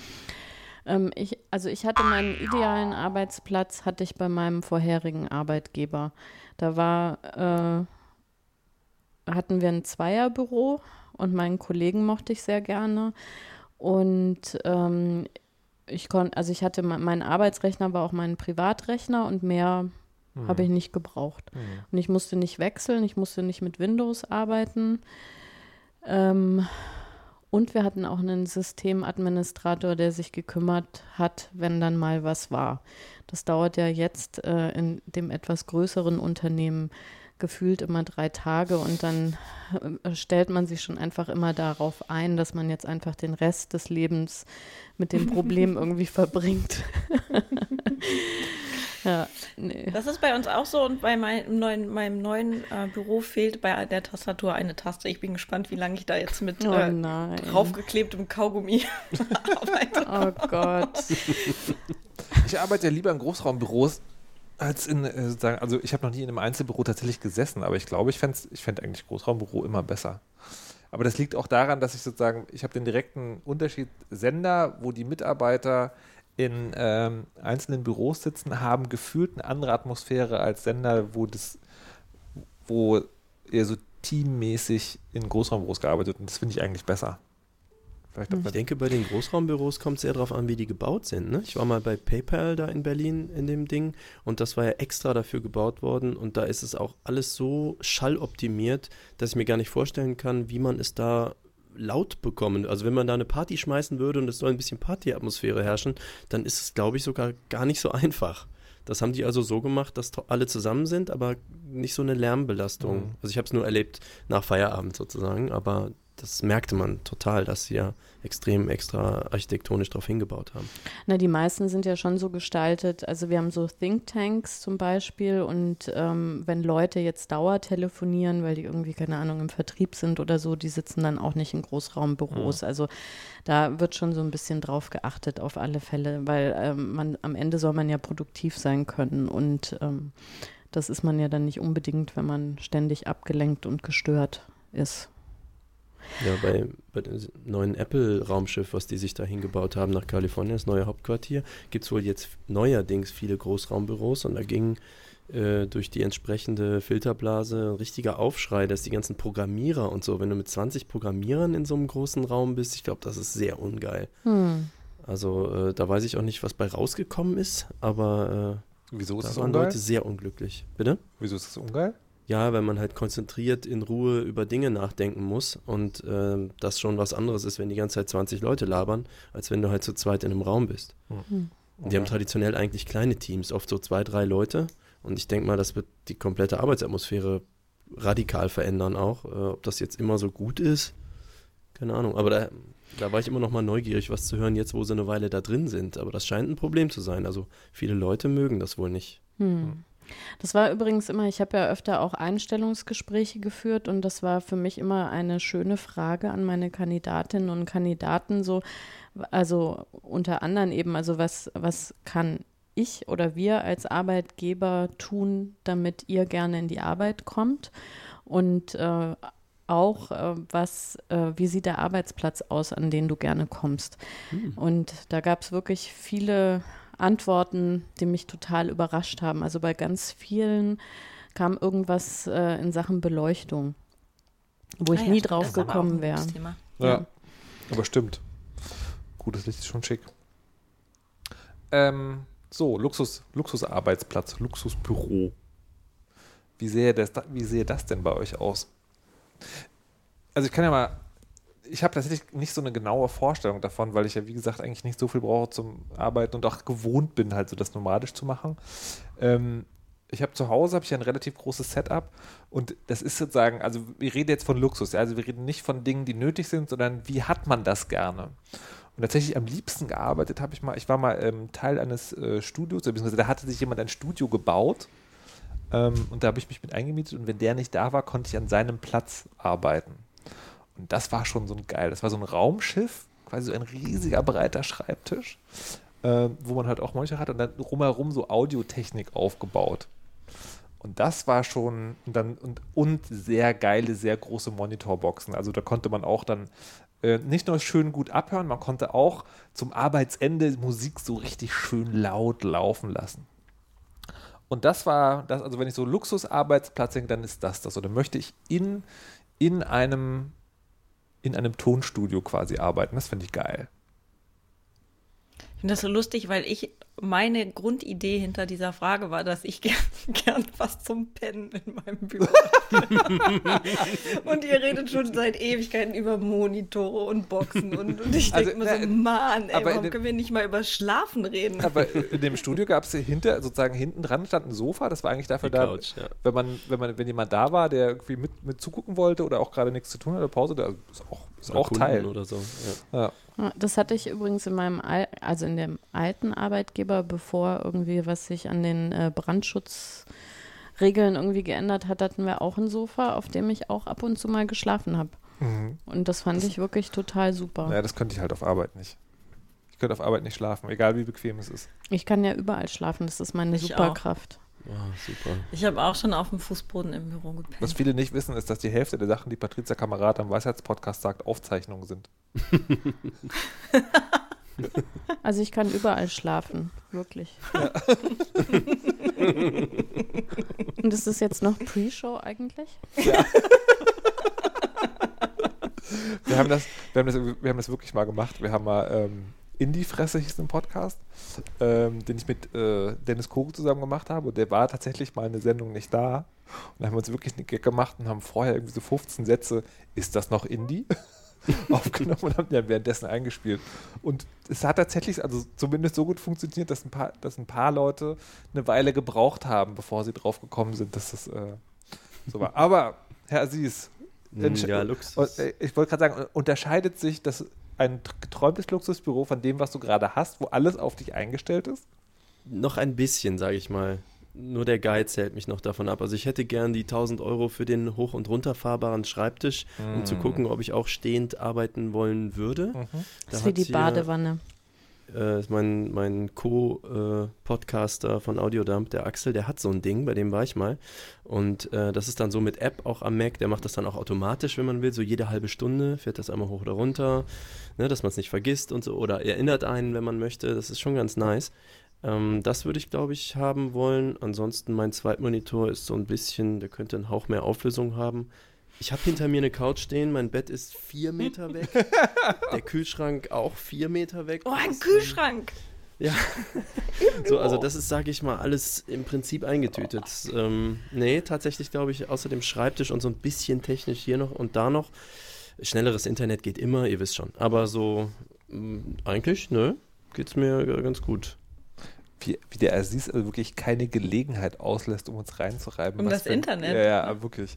Ähm, ich, also ich hatte meinen idealen Arbeitsplatz, hatte ich bei meinem vorherigen Arbeitgeber. Da war, äh, hatten wir ein Zweierbüro und meinen Kollegen mochte ich sehr gerne. Und ähm, ich konnte, also ich hatte, mein, Arbeitsrechner war auch mein Privatrechner und mehr Mhm. habe ich nicht gebraucht. Mhm. Und ich musste nicht wechseln, ich musste nicht mit Windows arbeiten. Ähm, und wir hatten auch einen Systemadministrator, der sich gekümmert hat, wenn dann mal was war. Das dauert ja jetzt äh, in dem etwas größeren Unternehmen gefühlt immer drei Tage und dann äh, stellt man sich schon einfach immer darauf ein, dass man jetzt einfach den Rest des Lebens mit dem Problem irgendwie verbringt. ja, nee. Das ist bei uns auch so und bei meinem neuen, meinem neuen äh, Büro fehlt bei der Tastatur eine Taste. Ich bin gespannt, wie lange ich da jetzt mit Oh äh, draufgeklebtem Kaugummi arbeite. Oh Gott. Ich arbeite ja lieber in Großraumbüros als in, äh, also ich habe noch nie in einem Einzelbüro tatsächlich gesessen, aber ich glaube, ich fände ich fänd eigentlich Großraumbüro immer besser. Aber das liegt auch daran, dass ich sozusagen, ich habe den direkten Unterschied Sender, wo die Mitarbeiter in ähm, einzelnen Büros sitzen, haben gefühlt eine andere Atmosphäre als Sender, wo das, wo eher so teammäßig in Großraumbüros gearbeitet. Und das finde ich eigentlich besser. Ich denke, bei den Großraumbüros kommt es sehr darauf an, wie die gebaut sind. Ne? Ich war mal bei PayPal da in Berlin in dem Ding und das war ja extra dafür gebaut worden und da ist es auch alles so schalloptimiert, dass ich mir gar nicht vorstellen kann, wie man es da laut bekommen. Also wenn man da eine Party schmeißen würde und es soll ein bisschen Partyatmosphäre herrschen, dann ist es, glaube ich, sogar gar nicht so einfach. Das haben die also so gemacht, dass alle zusammen sind, aber nicht so eine Lärmbelastung. Mhm. Also ich habe es nur erlebt nach Feierabend sozusagen, aber das merkte man total, dass sie ja extrem extra architektonisch darauf hingebaut haben. Na, die meisten sind ja schon so gestaltet. Also wir haben so Thinktanks zum Beispiel und ähm, wenn Leute jetzt dauertelefonieren, weil die irgendwie, keine Ahnung, im Vertrieb sind oder so, die sitzen dann auch nicht in Großraumbüros. Also da wird schon so ein bisschen drauf geachtet auf alle Fälle, weil ähm, man am Ende soll man ja produktiv sein können und ähm, das ist man ja dann nicht unbedingt, wenn man ständig abgelenkt und gestört ist. Ja, bei, bei dem neuen Apple-Raumschiff, was die sich da hingebaut haben nach Kalifornien, das neue Hauptquartier, gibt es wohl jetzt neuerdings viele Großraumbüros und da ging äh, durch die entsprechende Filterblase ein richtiger Aufschrei, dass die ganzen Programmierer und so, wenn du mit 20 Programmierern in so einem großen Raum bist, ich glaube, das ist sehr ungeil. Hm. Also äh, da weiß ich auch nicht, was bei rausgekommen ist, aber Wieso äh, ist da das waren ungeil? Leute sehr unglücklich. Bitte? Wieso ist das ungeil? Ja, weil man halt konzentriert in Ruhe über Dinge nachdenken muss und ähm, das schon was anderes ist, wenn die ganze Zeit 20 Leute labern, als wenn du halt zu zweit in einem Raum bist. Hm. Und die haben traditionell eigentlich kleine Teams, oft so zwei, drei Leute. Und ich denke mal, das wird die komplette Arbeitsatmosphäre radikal verändern auch. Äh, ob das jetzt immer so gut ist, keine Ahnung. Aber da, da war ich immer noch mal neugierig, was zu hören, jetzt wo sie eine Weile da drin sind. Aber das scheint ein Problem zu sein. Also viele Leute mögen das wohl nicht. Hm. Das war übrigens immer, ich habe ja öfter auch Einstellungsgespräche geführt und das war für mich immer eine schöne Frage an meine Kandidatinnen und Kandidaten, so, also unter anderem eben, also was, was kann ich oder wir als Arbeitgeber tun, damit ihr gerne in die Arbeit kommt und äh, auch, äh, was, äh, wie sieht der Arbeitsplatz aus, an den du gerne kommst. Und da gab es wirklich viele Antworten, die mich total überrascht haben. Also bei ganz vielen kam irgendwas äh, in Sachen Beleuchtung, wo ich Ah ja, nie stimmt, drauf gekommen wäre. Ja. Ja. Aber stimmt. Gutes Licht ist schon schick. Ähm, so, Luxus, Luxusarbeitsplatz, Luxusbüro. Wie sähe, das, da- wie sähe das denn bei euch aus? Also ich kann ja mal, ich habe tatsächlich nicht so eine genaue Vorstellung davon, weil ich ja, wie gesagt, eigentlich nicht so viel brauche zum Arbeiten und auch gewohnt bin, halt so das nomadisch zu machen. Ähm, ich habe zu Hause habe ich ein relativ großes Setup und das ist sozusagen, also wir reden jetzt von Luxus, ja, also wir reden nicht von Dingen, die nötig sind, sondern wie hat man das gerne? Und tatsächlich am liebsten gearbeitet habe ich mal, ich war mal ähm, Teil eines äh, Studios, beziehungsweise da hatte sich jemand ein Studio gebaut ähm, und da habe ich mich mit eingemietet und wenn der nicht da war, konnte ich an seinem Platz arbeiten. Und das war schon so ein geil. Das war so ein Raumschiff, quasi so ein riesiger breiter Schreibtisch. äh, wo man halt auch Monitor hat und dann drumherum so Audiotechnik aufgebaut. Und das war schon und dann und, und sehr geile, sehr große Monitorboxen. Also da konnte man auch dann äh, nicht nur schön gut abhören, man konnte auch zum Arbeitsende Musik so richtig schön laut laufen lassen. Und das war das, also wenn ich so Luxusarbeitsplatz denke, dann ist das das. Oder möchte ich in, in einem in einem Tonstudio quasi arbeiten. Das finde ich geil. Ich finde das so lustig, weil ich meine Grundidee hinter dieser Frage war, dass ich gern, gern was zum Pennen in meinem Büro Und ihr redet schon seit Ewigkeiten über Monitore und Boxen und, und ich denke Also, mir so, äh, Mann, ey, warum dem- können wir nicht mal über Schlafen reden? Aber in dem Studio gab es hinter, sozusagen hinten dran stand ein Sofa, das war eigentlich dafür Die da, Couch, ja. wenn man, wenn man, wenn jemand da war, der irgendwie mit, mit zugucken wollte oder auch gerade nichts zu tun hatte, Pause, da ist auch, ist Oder auch Kunden Teil. oder so. Ja. Ja, Das hatte ich übrigens in meinem, Al also in dem alten Arbeitgeber, bevor irgendwie was sich an den äh, Brandschutzregeln irgendwie geändert hat, hatten wir auch ein Sofa, auf dem ich auch ab und zu mal geschlafen habe. Mhm. Und das fand ich wirklich total super. Naja, das könnte ich halt auf Arbeit nicht. Ich könnte auf Arbeit nicht schlafen, egal wie bequem es ist. Ich kann ja überall schlafen, das ist meine Ich Superkraft. Ah, super. Ich habe auch schon auf dem Fußboden im Büro gepennt. Was viele nicht wissen, ist, dass die Hälfte der Sachen, die Patricia Kamerad am Weisheitspodcast sagt, Aufzeichnungen sind. Also ich kann überall schlafen, wirklich. Und ist das jetzt noch Pre-Show eigentlich? Wir haben das, wir haben das, wir haben das wirklich mal gemacht. Wir haben mal ähm, In die Fresse hieß ein Podcast, ähm, den ich mit äh, Dennis Kogel zusammen gemacht habe. Und der war tatsächlich mal eine Sendung nicht da. Und da haben wir uns wirklich einen Gag gemacht und haben vorher irgendwie so 15 Sätze, ist das noch Indie? aufgenommen und haben dann währenddessen eingespielt. Und es hat tatsächlich, also zumindest so gut funktioniert, dass ein paar, dass ein paar Leute eine Weile gebraucht haben, bevor sie drauf gekommen sind, dass das äh, so war. Aber, Herr Aziz, Entsch- Ja, Luxus. äh, ich wollte gerade sagen, unterscheidet sich das ein tr- geträumtes Luxusbüro von dem, was du gerade hast, wo alles auf dich eingestellt ist? Noch ein bisschen, sage ich mal. Nur der Geiz hält mich noch davon ab. Also ich hätte gern die 1000 Euro für den hoch- und runterfahrbaren Schreibtisch, um zu gucken, ob ich auch stehend arbeiten wollen würde. Mhm. Das Da ist wie die hier, Badewanne. Äh, mein mein Co-Podcaster von Audiodump, der Axel, der hat so ein Ding, bei dem war ich mal. Und äh, das ist dann so mit App auch am Mac, der macht das dann auch automatisch, wenn man will. So jede halbe Stunde fährt das einmal hoch oder runter, ne, dass man es nicht vergisst und so. Oder erinnert einen, wenn man möchte. Das ist schon ganz nice. Ähm, das würde ich, glaube ich, haben wollen. Ansonsten mein Zweitmonitor ist so ein bisschen, der könnte einen Hauch mehr Auflösung haben. Ich habe hinter mir eine Couch stehen, mein Bett ist vier Meter weg, der Kühlschrank auch vier Meter weg. Oh, ein Kühlschrank! Ja, so, also das ist, sage ich mal, alles im Prinzip eingetütet. Ähm, nee, tatsächlich glaube ich, außer dem Schreibtisch und so ein bisschen technisch hier noch und da noch. Schnelleres Internet geht immer, ihr wisst schon. Aber so, mh, eigentlich, ne, geht's mir ganz gut. Wie, wie der Aziz also wirklich keine Gelegenheit auslässt, um uns reinzureiben. Um das Internet, Ja, ja, wirklich.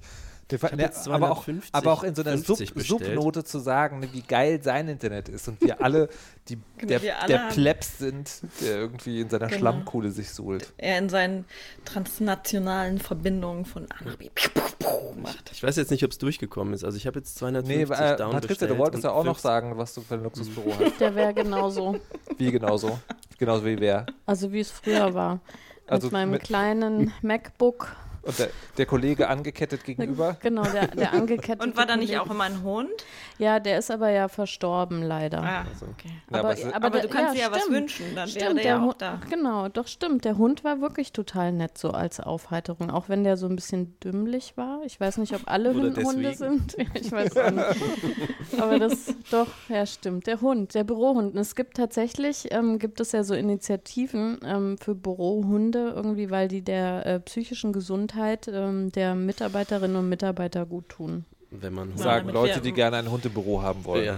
Ne, jetzt aber, auch, 250, aber auch in so einer Sub, 50 bestellt. Subnote zu sagen, ne, wie geil sein Internet ist und wir alle, die, Genau, der, wir alle der Plebs sind, der irgendwie in seiner Genau. Schlammkohle sich suhlt. Er in seinen transnationalen Verbindungen von A nach B macht. Ich weiß jetzt nicht, ob es durchgekommen ist. Also ich habe jetzt 250 Nee, äh, down Patricia, bestellt du wolltest ja auch noch 50 sagen, was du für ein Luxusbüro hast. Der wäre genauso. Wie genauso? Genauso wie wer? Also wie es früher war. Also mit meinem mit- kleinen MacBook. Und der, der Kollege angekettet gegenüber? Genau, der, der angekettete. Und war da nicht auch immer ein Hund? Ja, der ist aber ja verstorben, leider. Ah, okay. Ja, aber, ist- Aber, der- du kannst dir ja was stimmt. wünschen, dann wäre Stimmt, der ja auch Hund, da. Genau, doch stimmt. Der Hund war wirklich total nett so als Aufheiterung, auch wenn der so ein bisschen dümmlich war. Ich weiß nicht, ob alle Hund- Hunde deswegen. sind. Ich weiß auch nicht. Aber das, doch, ja stimmt. Der Hund, der Bürohund. Und es gibt tatsächlich, ähm, gibt es ja so Initiativen ähm, für Bürohunde irgendwie, weil die der äh, psychischen Gesundheit ähm, der Mitarbeiterinnen und Mitarbeiter gut tun. Wenn man Ja, Sagen Leute, die gerne ein Hund im Büro haben wollen. Ja.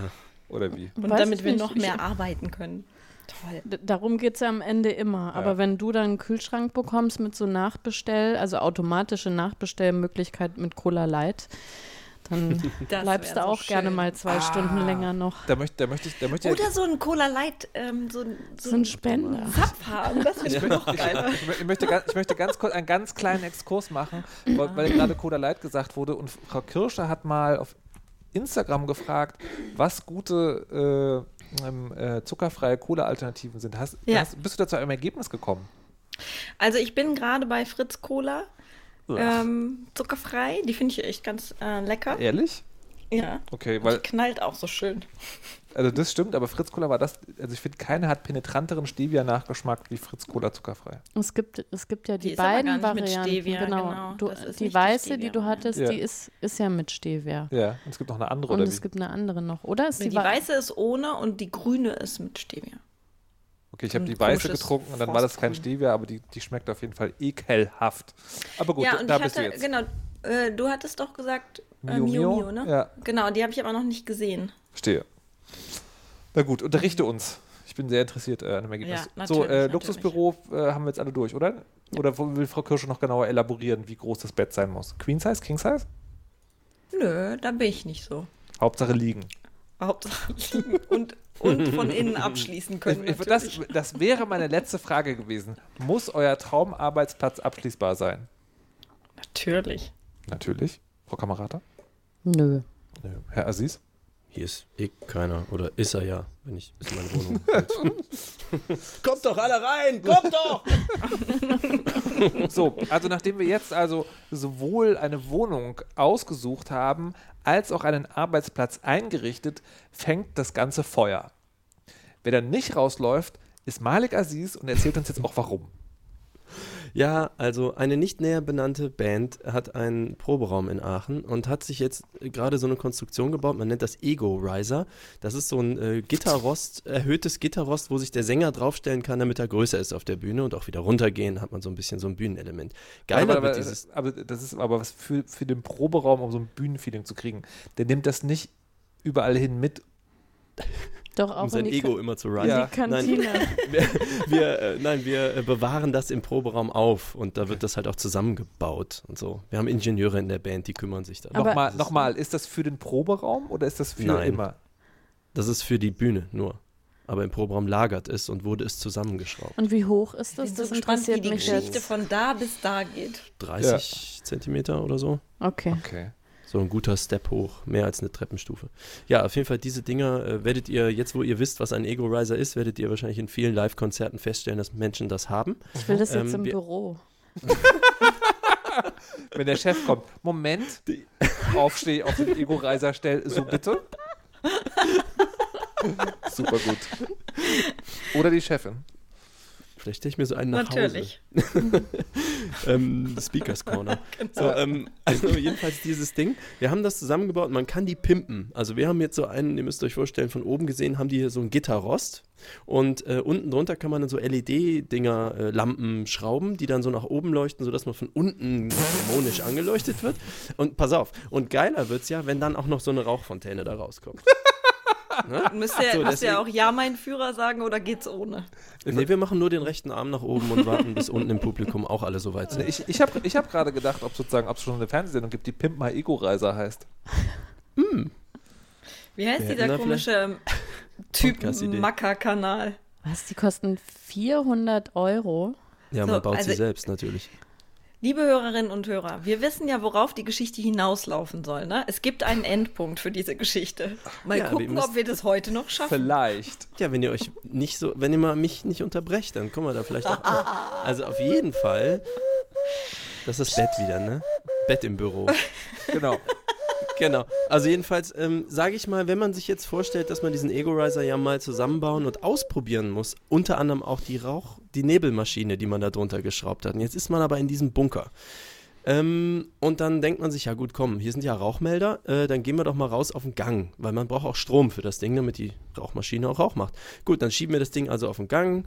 Oder wie? Und Weiß damit ich wir nicht. noch Ich- mehr arbeiten können. Toll. D darum geht es ja am Ende immer. Aber Ja. wenn du dann einen Kühlschrank bekommst mit so Nachbestell, also automatische Nachbestellmöglichkeit mit Cola Light, dann Das bleibst du so auch gerne schön. mal zwei Stunden länger noch. Da möchte, da möchte ich, da möchte ich, Oder so ein Cola Light, ähm, so, ein- So ein Spender. Zapf haben. Das finde ich auch geil. ich, ich, möchte ganz, ich möchte ganz kurz einen ganz kleinen Exkurs machen, weil, weil gerade Coda Light gesagt wurde und Frau Kirscher hat mal auf Instagram gefragt, was gute ähm, äh, zuckerfreie Cola-Alternativen sind. Hast, Ja. hast, bist du da zu einem Ergebnis gekommen? Also ich bin gerade bei Fritz Cola. Ähm, zuckerfrei, die finde ich echt ganz äh, lecker. Ehrlich? Ja. Okay, Die weil, knallt auch so schön. also das stimmt, aber Fritz Cola war das, also ich finde, keine hat penetranteren Stevia-Nachgeschmack wie Fritz Cola zuckerfrei. Es gibt, es gibt ja die, Die ist aber beiden gar nicht mit Varianten. Stevia, genau. genau. Du, die nicht die weiße, die du hattest, Ja. die ist, ist ja mit Stevia. Ja, und es gibt noch eine andere, Und oder es wie? gibt eine andere noch, oder? Ist Die, die, weiße ist ohne und die grüne ist mit Stevia. Okay, ich habe die weiße getrunken und dann war das kein. Stevia, aber die, die schmeckt auf jeden Fall ekelhaft. Aber gut, ja, und da ich bist du hatte, jetzt. genau, äh, du hattest doch gesagt äh, Mio Mio Mio? Ne? Ja. Genau, die habe ich aber noch nicht gesehen. Verstehe. Na gut, unterrichte uns. Ich bin sehr interessiert äh, an dem Ergebnis. Ja, so, natürlich, äh, natürlich. Luxusbüro äh, haben wir jetzt alle durch, oder? Oder wo- will Frau Kirsche noch genauer elaborieren, wie groß das Bett sein muss? Queen Size, King Size? Nö, da bin ich nicht so. Hauptsache liegen. Hauptsache liegen und, und von innen abschließen können. Ich- das, das wäre meine letzte Frage gewesen. Muss euer Traumarbeitsplatz abschließbar sein? natürlich. Natürlich. Frau Kamerata? Nö. Nö. Herr Aziz? Hier ist eh keiner. Oder ist er ja, wenn ich ist meine Wohnung. kommt doch alle rein! Kommt doch! So, also nachdem wir jetzt also sowohl eine Wohnung ausgesucht haben, als auch einen Arbeitsplatz eingerichtet, fängt das ganze Feuer. Wer dann nicht rausläuft, ist Malik Aziz und erzählt uns jetzt auch warum. Ja, also eine nicht näher benannte Band hat einen Proberaum in Aachen und hat sich jetzt gerade so eine Konstruktion gebaut. Man nennt das Ego Riser. Das ist so ein äh, Gitterrost, erhöhtes Gitterrost, wo sich der Sänger draufstellen kann, damit er größer ist auf der Bühne und auch wieder runtergehen, hat man so ein bisschen so ein Bühnenelement. Geiler aber, aber, dieses. aber das ist aber was für, für den Proberaum, um so ein Bühnenfeeling zu kriegen. Der nimmt das nicht überall hin mit. Doch auch Um sein Ego Ka- immer zu risen. Ja. die Kantine. wir, wir, äh, nein, wir äh, bewahren das im Proberaum auf und da wird das halt auch zusammengebaut und so. Wir haben Ingenieure in der Band, die kümmern sich darum. Nochmal, nochmal, ist das für den Proberaum oder ist das für Nein. immer? Das ist für die Bühne nur. Aber im Proberaum lagert es und wurde es zusammengeschraubt. Und wie hoch ist das? Das so gespannt, wie interessiert die mich Geschichte jetzt. von da bis da geht. 30 Zentimeter oder so. Okay. Okay. So ein guter Step hoch, mehr als eine Treppenstufe. Ja, auf jeden Fall diese Dinger äh, werdet ihr, jetzt wo ihr wisst, was ein Ego Riser ist, werdet ihr wahrscheinlich in vielen Live-Konzerten feststellen, dass Menschen das haben. Ich will das jetzt Ähm, im wir- Büro. Wenn der Chef kommt, Moment, aufsteh, auf den Ego-Reiser stell, so bitte. Super gut. Oder die Chefin. Vielleicht stelle ich mir so einen nach Natürlich. Hause. ähm, Speakers Corner. So, ähm, also jedenfalls dieses Ding. Wir haben das zusammengebaut und man kann die pimpen. Also wir haben jetzt so einen, ihr müsst euch vorstellen, von oben gesehen haben die hier so ein Gitterrost und äh, unten drunter kann man dann so LED-Dinger, äh, Lampen schrauben, die dann so nach oben leuchten, sodass man von unten harmonisch angeleuchtet wird. Und pass auf, und geiler wird's ja, wenn dann auch noch so eine Rauchfontäne da rauskommt. Ne? Müsst ihr, So, müsst ihr auch Ja, mein Führer sagen oder geht's ohne? Nee, wir machen nur den rechten Arm nach oben und warten, bis unten im Publikum auch alle so weit sind. Ich, ich habe ich hab gerade gedacht, ob sozusagen, ob es schon eine Fernsehsendung gibt, die Pimp My Ego-Reiser heißt. Wie heißt Wir dieser da komische Typ. Macker-Kanal? Was? Die kosten 400 Euro? Ja, So, man baut also- sie selbst natürlich. Liebe Hörerinnen und Hörer, wir wissen ja, worauf die Geschichte hinauslaufen soll. Ne? Es gibt einen Endpunkt für diese Geschichte. Mal Ja, wir gucken, müssen- ob wir das heute noch schaffen. Vielleicht. Ja, wenn ihr euch nicht so, wenn ihr mal mich nicht unterbrecht, dann kommen wir da vielleicht auch. Also auf jeden Fall. Das ist das Bett wieder, ne? Bett im Büro. Genau. Genau. Also jedenfalls ähm, sage ich mal, wenn man sich jetzt vorstellt, dass man diesen Ego-Riser ja mal zusammenbauen und ausprobieren muss, unter anderem auch die Rauch, die Nebelmaschine, die man da drunter geschraubt hat. Und jetzt ist man aber in diesem Bunker. Ähm, und dann denkt man sich, ja gut, komm, hier sind ja Rauchmelder, äh, dann gehen wir doch mal raus auf den Gang, weil man braucht auch Strom für das Ding, damit die Rauchmaschine auch Rauch macht. Gut, dann schieben wir das Ding also auf den Gang.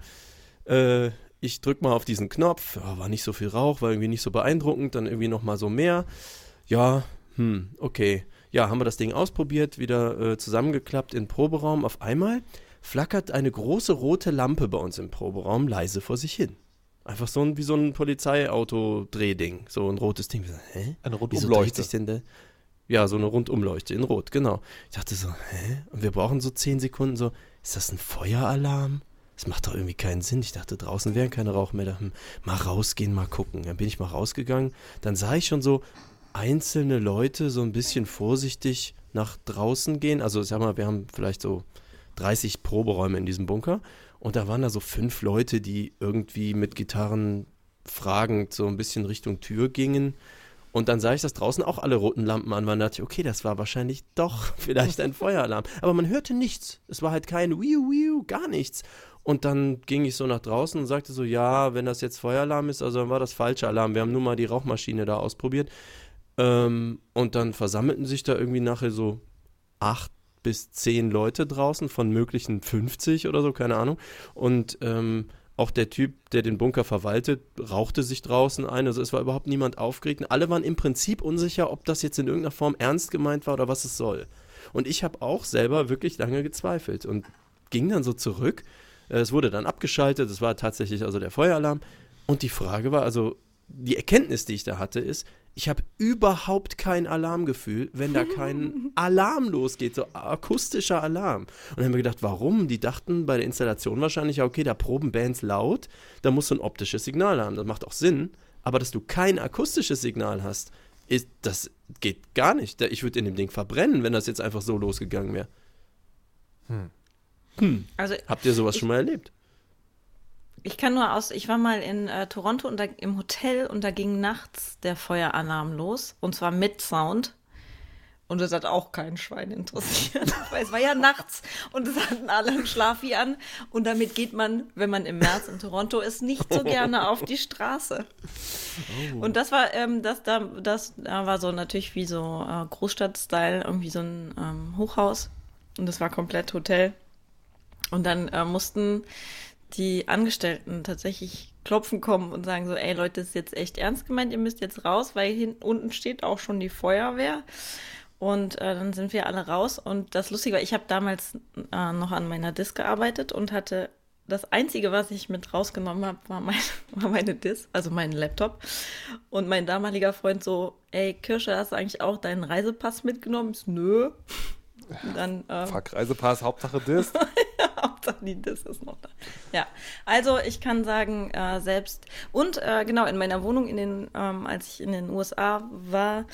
Äh, ich drück mal auf diesen Knopf, ja, war nicht so viel Rauch, war irgendwie nicht so beeindruckend, dann irgendwie noch mal so mehr. Ja, hm, okay. Ja, haben wir das Ding ausprobiert, wieder äh, zusammengeklappt in Proberaum. Auf einmal flackert eine große rote Lampe bei uns im Proberaum leise vor sich hin. Einfach so ein, wie so ein Polizeiauto-Drehding. So ein rotes Ding. Hä? Eine Rundumleuchte. sich denn? Ja, so eine Rundumleuchte in Rot, genau. Ich dachte so, hä? Und wir brauchen so zehn Sekunden so, ist das ein Feueralarm? Das macht doch irgendwie keinen Sinn. Ich dachte, draußen wären keine Rauchmelder. Hm, mal rausgehen, mal gucken. Dann bin ich mal rausgegangen. Dann sah ich schon so einzelne Leute so ein bisschen vorsichtig nach draußen gehen. Also sag mal, wir haben vielleicht so 30 Proberäume in diesem Bunker. Und da waren da so fünf Leute, die irgendwie mit Gitarren fragend so ein bisschen Richtung Tür gingen. Und dann sah ich, dass draußen auch alle roten Lampen an waren. Da dachte ich, okay, das war wahrscheinlich doch vielleicht ein Feueralarm. Aber man hörte nichts. Es war halt kein Wiu, Wiu, gar nichts. Und dann ging ich so nach draußen und sagte so, ja, wenn das jetzt Feueralarm ist, also dann war das falsche Alarm. Wir haben nur mal die Rauchmaschine da ausprobiert. Ähm, und dann versammelten sich da irgendwie nachher so acht bis zehn Leute draußen von möglichen 50 oder so, keine Ahnung. Und ähm, auch der Typ, der den Bunker verwaltet, rauchte sich draußen ein. Also es war überhaupt niemand aufgeregt. Und alle waren im Prinzip unsicher, ob das jetzt in irgendeiner Form ernst gemeint war oder was es soll. Und ich habe auch selber wirklich lange gezweifelt und ging dann so zurück. Äh, Es wurde dann abgeschaltet. Es war tatsächlich also der Feueralarm. Und die Frage war also, die Erkenntnis, die ich da hatte, ist, ich habe überhaupt kein Alarmgefühl, wenn da kein Alarm losgeht, so akustischer Alarm. Und dann haben wir gedacht, warum? Die dachten bei der Installation wahrscheinlich, ja, okay, da proben Bands laut, da musst du ein optisches Signal haben. Das macht auch Sinn. Aber dass du kein akustisches Signal hast, ist, das geht gar nicht. Ich würde in dem Ding verbrennen, wenn das jetzt einfach so losgegangen wäre. Also Habt ihr sowas schon mal erlebt? Ich kann nur aus, ich war mal in äh, Toronto und da, im Hotel und da ging nachts der Feueralarm los und zwar mit Sound. Und das hat auch kein Schwein interessiert, weil es war ja nachts und es hatten alle einen Schlafi an und damit geht man, wenn man im März in Toronto ist, nicht so gerne auf die Straße. Und das war, ähm, das da, das da war so natürlich wie so äh, Großstadt-Style, irgendwie so ein ähm, Hochhaus und das war komplett Hotel. Und dann äh, mussten die Angestellten tatsächlich klopfen kommen und sagen so, ey Leute, das ist jetzt echt ernst gemeint, ihr müsst jetzt raus, weil hier unten steht auch schon die Feuerwehr. Und äh, dann sind wir alle raus. Und das Lustige war, ich habe damals äh, noch an meiner Disk gearbeitet und hatte das Einzige, was ich mit rausgenommen habe, war, mein, war meine Disk, also mein Laptop. Und mein damaliger Freund so, ey Kirsche, hast du eigentlich auch deinen Reisepass mitgenommen? Ich so, Nö. Und dann ähm, Fuck, Reisepass, Hauptsache Dis. Hauptsache die Diss ist noch da. Ja, also ich kann sagen, äh, selbst und äh, genau in meiner Wohnung, in den, ähm, als ich in den USA war,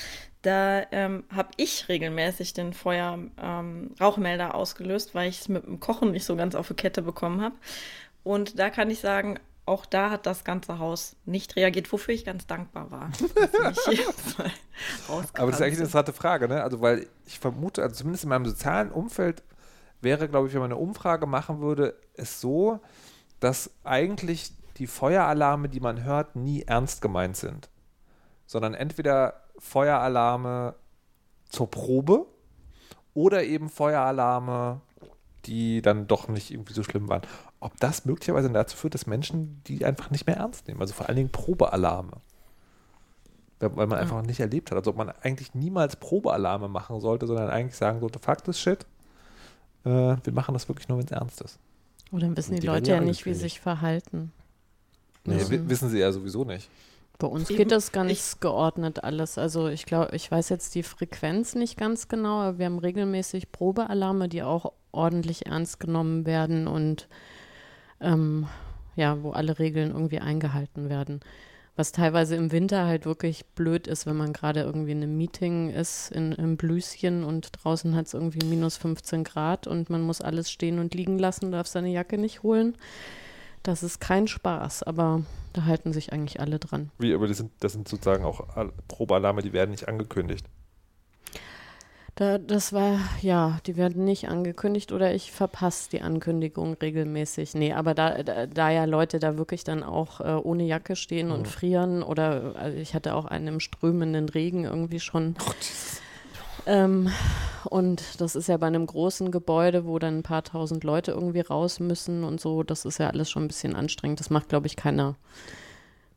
da ähm, habe ich regelmäßig den Feuer ähm, ausgelöst, weil ich es mit dem Kochen nicht so ganz auf die Kette bekommen habe. Und da kann ich sagen, auch da hat das ganze Haus nicht reagiert, wofür ich ganz dankbar war. Aber das ist eigentlich eine interessante Frage, ne? Also, weil ich vermute, also zumindest in meinem sozialen Umfeld wäre, glaube ich, wenn man eine Umfrage machen würde, es so, dass eigentlich die Feueralarme, die man hört, nie ernst gemeint sind. Sondern entweder Feueralarme zur Probe oder eben Feueralarme, die dann doch nicht irgendwie so schlimm waren. Ob das möglicherweise dazu führt, dass Menschen die einfach nicht mehr ernst nehmen. Also vor allen Dingen Probealarme. Weil man einfach nicht erlebt hat. Also ob man eigentlich niemals Probealarme machen sollte, sondern eigentlich sagen sollte, Fakt ist Shit. Äh, wir machen das wirklich nur, wenn es ernst ist. Oder dann wissen die, die Leute ja ja nicht, wie angekündigt. sich verhalten. Nee, müssen. wi- wissen sie ja sowieso nicht. Bei uns Eben, geht das ganz ich- geordnet alles. Also ich glaube, ich weiß jetzt die Frequenz nicht ganz genau, aber wir haben regelmäßig Probealarme, die auch ordentlich ernst genommen werden und ähm, ja, wo alle Regeln irgendwie eingehalten werden. Was teilweise im Winter halt wirklich blöd ist, wenn man gerade irgendwie in einem Meeting ist, in, im Blüschen und draußen hat es irgendwie minus 15 Grad und man muss alles stehen und liegen lassen, darf seine Jacke nicht holen. Das ist kein Spaß, aber da halten sich eigentlich alle dran. Wie, aber das sind, das sind sozusagen auch Al- Probealarme, die werden nicht angekündigt. Da, das war, ja, die werden nicht angekündigt oder ich verpasse die Ankündigung regelmäßig. Nee, aber da, da, da ja Leute da wirklich dann auch äh, ohne Jacke stehen und frieren oder also ich hatte auch einen im strömenden Regen irgendwie schon. ähm, und das ist ja bei einem großen Gebäude, wo dann ein paar tausend Leute irgendwie raus müssen und so, das ist ja alles schon ein bisschen anstrengend. Das macht, glaube ich, keiner.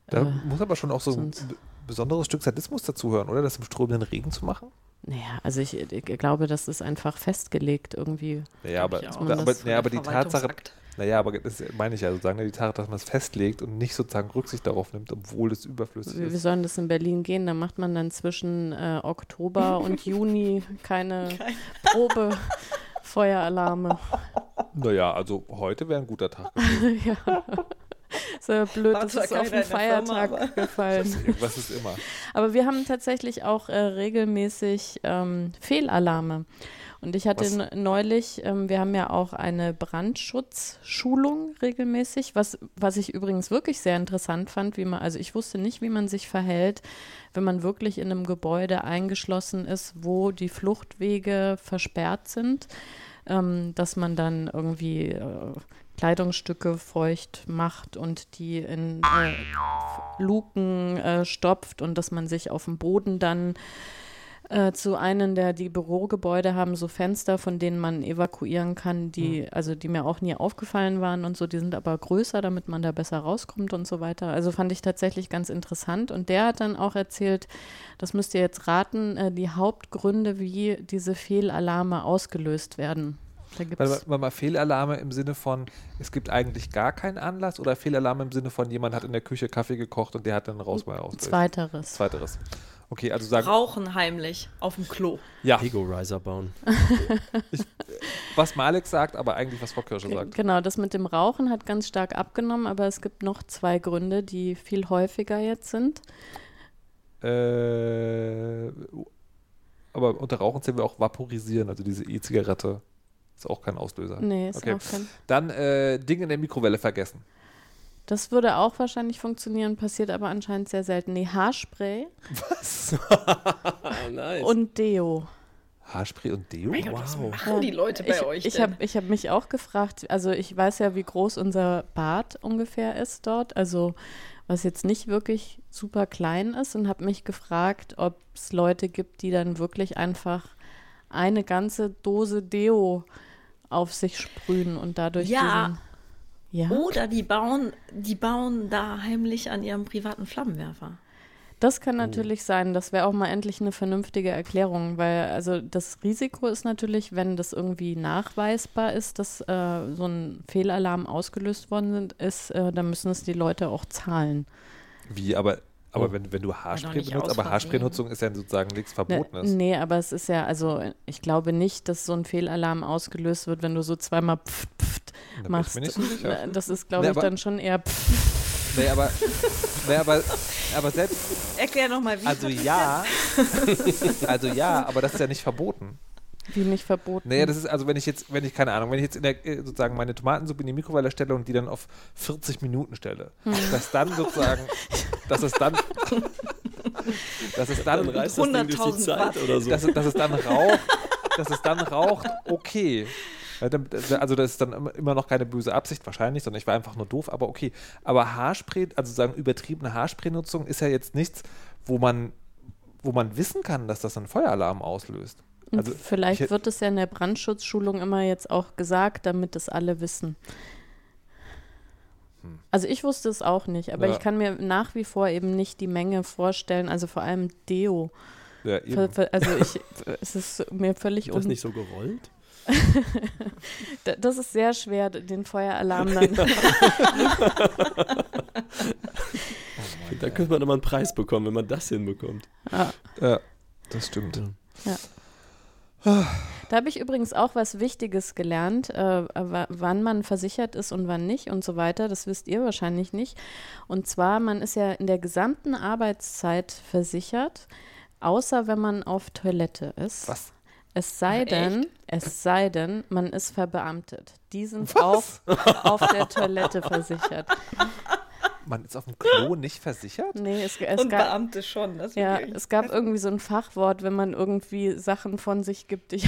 Da Äh, muss aber schon auch so ein sonst- besonderes Stück Sadismus dazuhören, oder? Das im strömenden Regen zu machen? Naja, also ich, ich glaube, das ist einfach festgelegt irgendwie. Naja, aber, da, aber, Das naja, aber die Tatsache, naja, aber das meine ich ja sozusagen, die Tatsache, dass man es festlegt und nicht sozusagen Rücksicht darauf nimmt, obwohl es überflüssig Wie, wie ist. sollen das in Berlin gehen? Da macht man dann zwischen äh, Oktober und Juni keine Probefeueralarme. Naja, also heute wäre ein guter Tag. ja. Äh, blöd, War das ist auf den Firma, Feiertag aber- gefallen. Irgendwas ist immer. Aber wir haben tatsächlich auch äh, regelmäßig ähm, Fehlalarme. Und ich hatte Was? neulich, ähm, wir haben ja auch eine Brandschutzschulung regelmäßig, was, was ich übrigens wirklich sehr interessant fand, wie man, also ich wusste nicht, wie man sich verhält, wenn man wirklich in einem Gebäude eingeschlossen ist, wo die Fluchtwege versperrt sind, ähm, dass man dann irgendwie äh, Kleidungsstücke feucht macht und die in äh, Luken äh, stopft und dass man sich auf dem Boden dann äh, zu einem der die Bürogebäude haben so Fenster, von denen man evakuieren kann, die also die mir auch nie aufgefallen waren und so, die sind aber größer, damit man da besser rauskommt und so weiter. Also fand ich tatsächlich ganz interessant und der hat dann auch erzählt, das müsst ihr jetzt raten, äh, die Hauptgründe, wie diese Fehlalarme ausgelöst werden. Da gibt's Warte mal, warte mal, Fehlalarme im Sinne von, es gibt eigentlich gar keinen Anlass oder Fehlalarme im Sinne von, jemand hat in der Küche Kaffee gekocht und der hat dann raus mal ausgelöst? Zweiteres. Zweiteres. Okay, also sagen, Rauchen heimlich auf dem Klo. ja, Ego-Riser bauen. was Malik sagt, aber eigentlich was Frau Kirsche sagt. Genau, das mit dem Rauchen hat ganz stark abgenommen, aber es gibt noch zwei Gründe, die viel häufiger jetzt sind. Äh, aber unter Rauchen zählen wir auch Vaporisieren, also diese E-Zigarette. Ist auch kein Auslöser. Nee, ist Okay. auch kein. Dann äh, Dinge in der Mikrowelle vergessen. Das würde auch wahrscheinlich funktionieren, passiert aber anscheinend sehr selten. Nee, Haarspray Ah, nice. und Deo. Haarspray und Deo? Mein Gott, was Wow. machen die Leute bei ich, euch Ich denn? habe ich hab mich auch gefragt, also ich weiß ja, wie groß unser Bad ungefähr ist dort, also was jetzt nicht wirklich super klein ist und habe mich gefragt, ob es Leute gibt, die dann wirklich einfach eine ganze Dose Deo auf sich sprühen und dadurch Ja. diesen, ja. Oder die bauen, die bauen da heimlich an ihrem privaten Flammenwerfer. Das kann natürlich sein. Das wäre auch mal endlich eine vernünftige Erklärung, weil also das Risiko ist natürlich, wenn das irgendwie nachweisbar ist, dass äh, so ein Fehlalarm ausgelöst worden sind, ist, äh, dann müssen es die Leute auch zahlen. Wie, aber, aber Oh. wenn, wenn du Haarspray benutzt, aus aber. Haarspray-Nutzung ist ja sozusagen nichts Ne, Verbotenes. nee, aber es ist ja, also ich glaube nicht, dass so ein Fehlalarm ausgelöst wird, wenn du so zweimal pft, pft Da bin ich machst. mir nicht so sicher. Das ist, glaube Nee, ich, dann schon eher pft. Nee, aber, nee, aber, aber selbst, Erklär nochmal, wie. also ja, also ja, aber das ist ja nicht verboten. Wie nicht verboten. Nee, das ist also, wenn ich jetzt, wenn ich, keine Ahnung, wenn ich jetzt in der, äh, sozusagen meine Tomatensuppe in die Mikrowelle stelle und die dann auf 40 Minuten stelle, dass dann sozusagen, dass es dann, dass es dann, Dann reißt das Ding durch die 100.000 Zeit Watt. oder so. dass, es- dass es dann raucht, dass es dann raucht, okay. Also das ist dann immer- immer noch keine böse Absicht wahrscheinlich, sondern ich war einfach nur doof, aber okay. Aber Haarspray, also sagen übertriebene Haarspray-Nutzung ist ja jetzt nichts, wo man, wo man wissen kann, dass das einen Feueralarm auslöst. Und Also Vielleicht ich- wird es ja in der Brandschutzschulung immer jetzt auch gesagt, damit es alle wissen. Also ich wusste es auch nicht, aber Ja. ich kann mir nach wie vor eben nicht die Menge vorstellen, also vor allem Deo. Ja, eben. Also ich, es ist mir völlig Ist das nicht so gerollt? Das ist sehr schwer, den Feueralarm dann. Da könnte man immer einen Preis bekommen, wenn man das hinbekommt. ja. Ja, das stimmt. Da habe ich übrigens auch was Wichtiges gelernt, äh, wa- wann man versichert ist und wann nicht und so weiter. Das wisst ihr wahrscheinlich nicht. Und zwar, man ist ja in der gesamten Arbeitszeit versichert, außer wenn man auf Toilette ist. Was? Es sei denn, es sei denn, man ist verbeamtet. Die sind auch auf der Toilette versichert. Man ist auf dem Klo nicht versichert? Nee, es, es Und gab, Beamte schon. Das ja, wirklich- es gab irgendwie so ein Fachwort, wenn man irgendwie Sachen von sich gibt. Ich,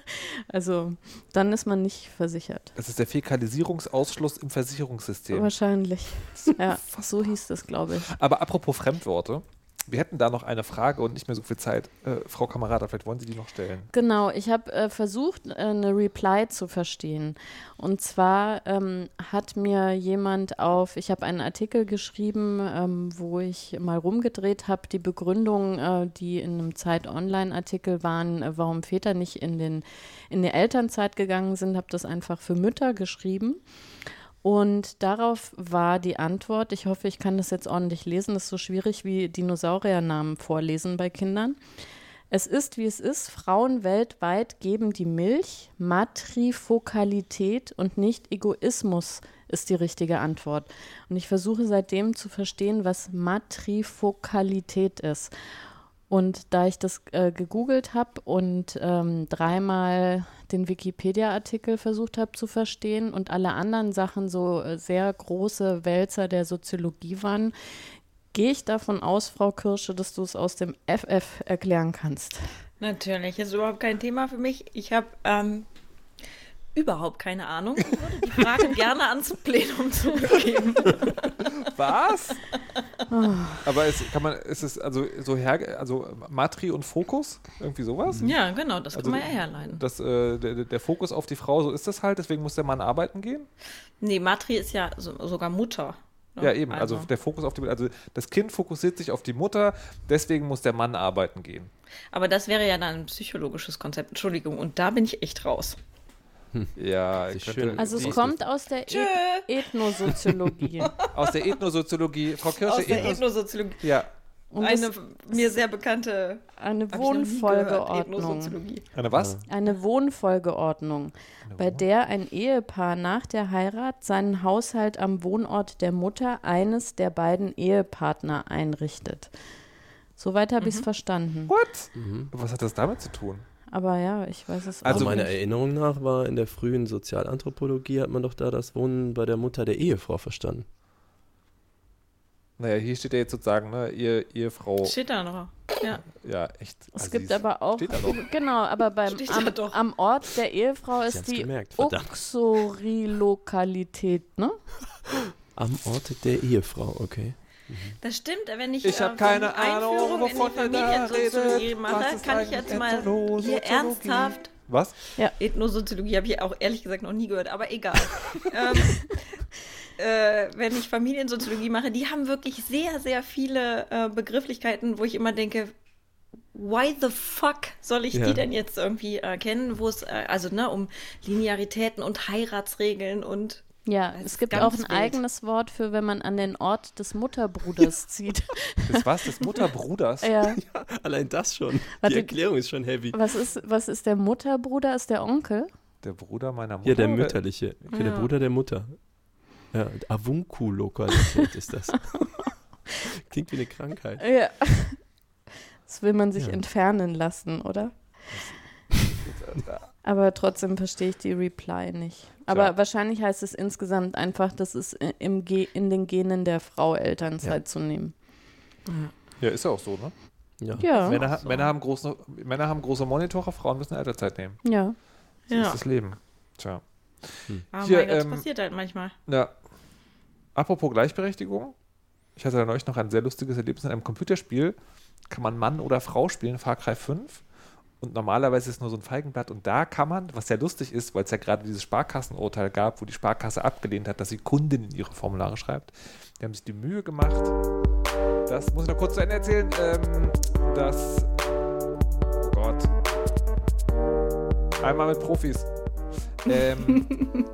also, dann ist man nicht versichert. Das ist der Fäkalisierungsausschluss im Versicherungssystem. Wahrscheinlich. Ja, so hieß das, glaube ich. Aber apropos Fremdworte, wir hätten da noch eine Frage und nicht mehr so viel Zeit. Äh, Frau Kamerata, vielleicht wollen Sie die noch stellen. Genau, ich habe äh, versucht, äh, eine Reply zu verstehen. Und zwar ähm, hat mir jemand auf, ich habe einen Artikel geschrieben, ähm, wo ich mal rumgedreht habe, die Begründungen, äh, die in einem Zeit-Online-Artikel waren, äh, warum Väter nicht in, den, in die Elternzeit gegangen sind, habe das einfach für Mütter geschrieben. Und darauf war die Antwort, ich hoffe, ich kann das jetzt ordentlich lesen, das ist so schwierig wie Dinosauriernamen vorlesen bei Kindern. Es ist, wie es ist. Frauen weltweit geben die Milch Matrifokalität und nicht Egoismus ist die richtige Antwort. Und ich versuche seitdem zu verstehen, was Matrifokalität ist. Und da ich das äh, gegoogelt habe und ähm, dreimal den Wikipedia-Artikel versucht habe zu verstehen und alle anderen Sachen so äh, sehr große Wälzer der Soziologie waren, gehe ich davon aus, Frau Kirsche, dass du es aus dem FF erklären kannst. Natürlich, ist überhaupt kein Thema für mich. Ich habe ähm, überhaupt keine Ahnung. Ich würde die Frage gerne ans Plenum zurückgeben. Was? Aber es, kann man, ist es also so her, also Matri und Fokus? Irgendwie sowas? Ja, genau, das Also kann man ja herleiten. Das, äh, der, der Fokus auf die Frau, so ist das halt, deswegen muss der Mann arbeiten gehen? Nee, Matri ist ja so, sogar Mutter. ne? Ja, eben. Also, der Fokus auf die also das Kind fokussiert sich auf die Mutter, deswegen muss der Mann arbeiten gehen. Aber das wäre ja dann ein psychologisches Konzept. Entschuldigung, und da bin ich echt raus. Ja, ich könnte- schön- Also es kommt aus der. Eth Ethnosoziologie. aus der Ethnosoziologie. Frau Kirsche, Aus der Ethnos Ethnosoziologie. ja, Und Eine mir sehr bekannte eine gehört, Wohnfolgeordnung. Ethnosoziologie. eine was? Eine Wohnfolgeordnung, bei der ein Ehepaar nach der Heirat seinen Haushalt am Wohnort der Mutter eines der beiden Ehepartner einrichtet. Soweit habe ich es verstanden. What? Mhm. Was hat das damit zu tun? Aber ja, ich weiß es Also Also auch meiner nicht. Erinnerung nach war in der frühen Sozialanthropologie hat man doch da das Wohnen bei der Mutter der Ehefrau verstanden. Naja, hier steht ja jetzt sozusagen, ne, ihr, Ehefrau. Steht da noch. Ja. Ja, echt. Es assis. gibt aber auch, Steht da doch. genau, aber beim, am, doch. am Ort der Ehefrau ist die gemerkt. Uxorilokalität, ne? Am Ort der Ehefrau, okay. Das stimmt, wenn ich, Ich äh, hab keine Ahnung, wovon in die Familiensoziologie mache, kann ich jetzt mal hier ernsthaft Was? Ethnosoziologie habe ich auch ehrlich gesagt noch nie gehört, aber egal. ähm, äh, wenn ich Familiensoziologie mache, die haben wirklich sehr, sehr viele äh, Begrifflichkeiten, wo ich immer denke, why the fuck soll ich Ja. die denn jetzt irgendwie äh, kennen, wo es äh, also ne um Linearitäten und Heiratsregeln und Ja, Das es gibt auch ein wild. eigenes Wort für, wenn man an den Ort des Mutterbruders zieht. Das was? Des Mutterbruders? ja. Allein das schon. Warte. Die Erklärung ist schon heavy. Was ist, was ist der Mutterbruder? Ist der Onkel? Der Bruder meiner Mutter? Ja, der mütterliche. Okay, Der Ja. Bruder der Mutter. Ja, Avunku-Lokalität ist das. Klingt wie eine Krankheit. Ja. Das will man sich Ja. entfernen lassen, oder? Aber trotzdem verstehe ich die Reply nicht. Aber Tja. wahrscheinlich heißt es insgesamt einfach, das ist i- im Ge in den Genen der Frau Elternzeit Ja. zu nehmen. Ja, ist ja auch so, ne? Ja. Ja, Männer, ha- so. Männer, haben große, Männer haben große Monitore, Frauen müssen Elternzeit nehmen. ja. So Ja. ist das Leben. Tja. oh Hier, mein Gott, das ähm, passiert halt manchmal. Ja. Apropos Gleichberechtigung. Ich hatte da neulich noch ein sehr lustiges Erlebnis in einem Computerspiel. Kann man Mann oder Frau spielen, Far Cry 5. Und normalerweise ist es nur so ein Feigenblatt. Und da kann man, was sehr lustig ist, weil es ja gerade dieses Sparkassenurteil gab, wo die Sparkasse abgelehnt hat, dass sie Kunden in ihre Formulare schreibt. Die haben sich die Mühe gemacht. Das muss ich noch kurz zu Ende erzählen. Ähm, dass. Oh Gott. Einmal mit Profis. Ähm,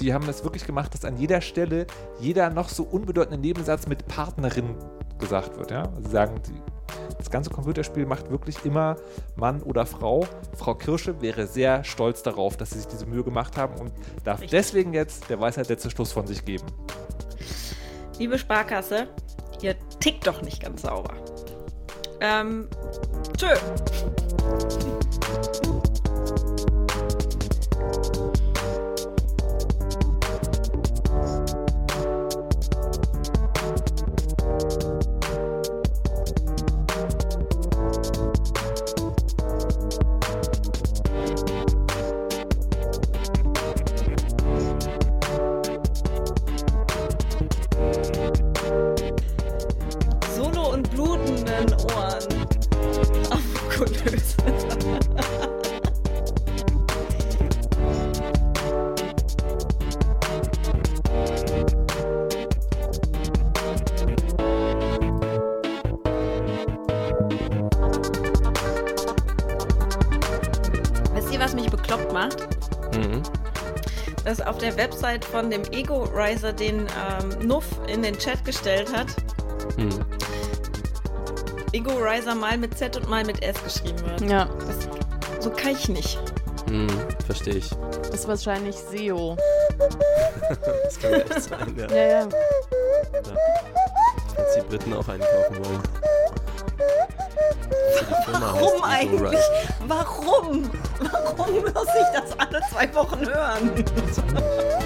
die haben es wirklich gemacht, dass an jeder Stelle jeder noch so unbedeutende Nebensatz mit Partnerin gesagt wird. Ja? Sie sagen, die, das ganze Computerspiel macht wirklich immer Mann oder Frau. Frau Kirsche wäre sehr stolz darauf, dass sie sich diese Mühe gemacht haben und darf Richtig. deswegen jetzt der Weisheit letzte Schluss von sich geben. Liebe Sparkasse, ihr tickt doch nicht ganz sauber. Ähm, tschö. Auf der Website von dem Ego Riser den ähm, Nuff in den Chat gestellt hat. Mhm. Ego Riser mal mit Z und mal mit S geschrieben wird. Ja, Das, so kann ich nicht. Mhm. Verstehe ich. ist wahrscheinlich SEO. das kann ja echt sein, ja. Ja, ja. Falls die Briten auch einkaufen wollen. Also Warum eigentlich? Warum? Warum muss ich das zwei Wochen hören?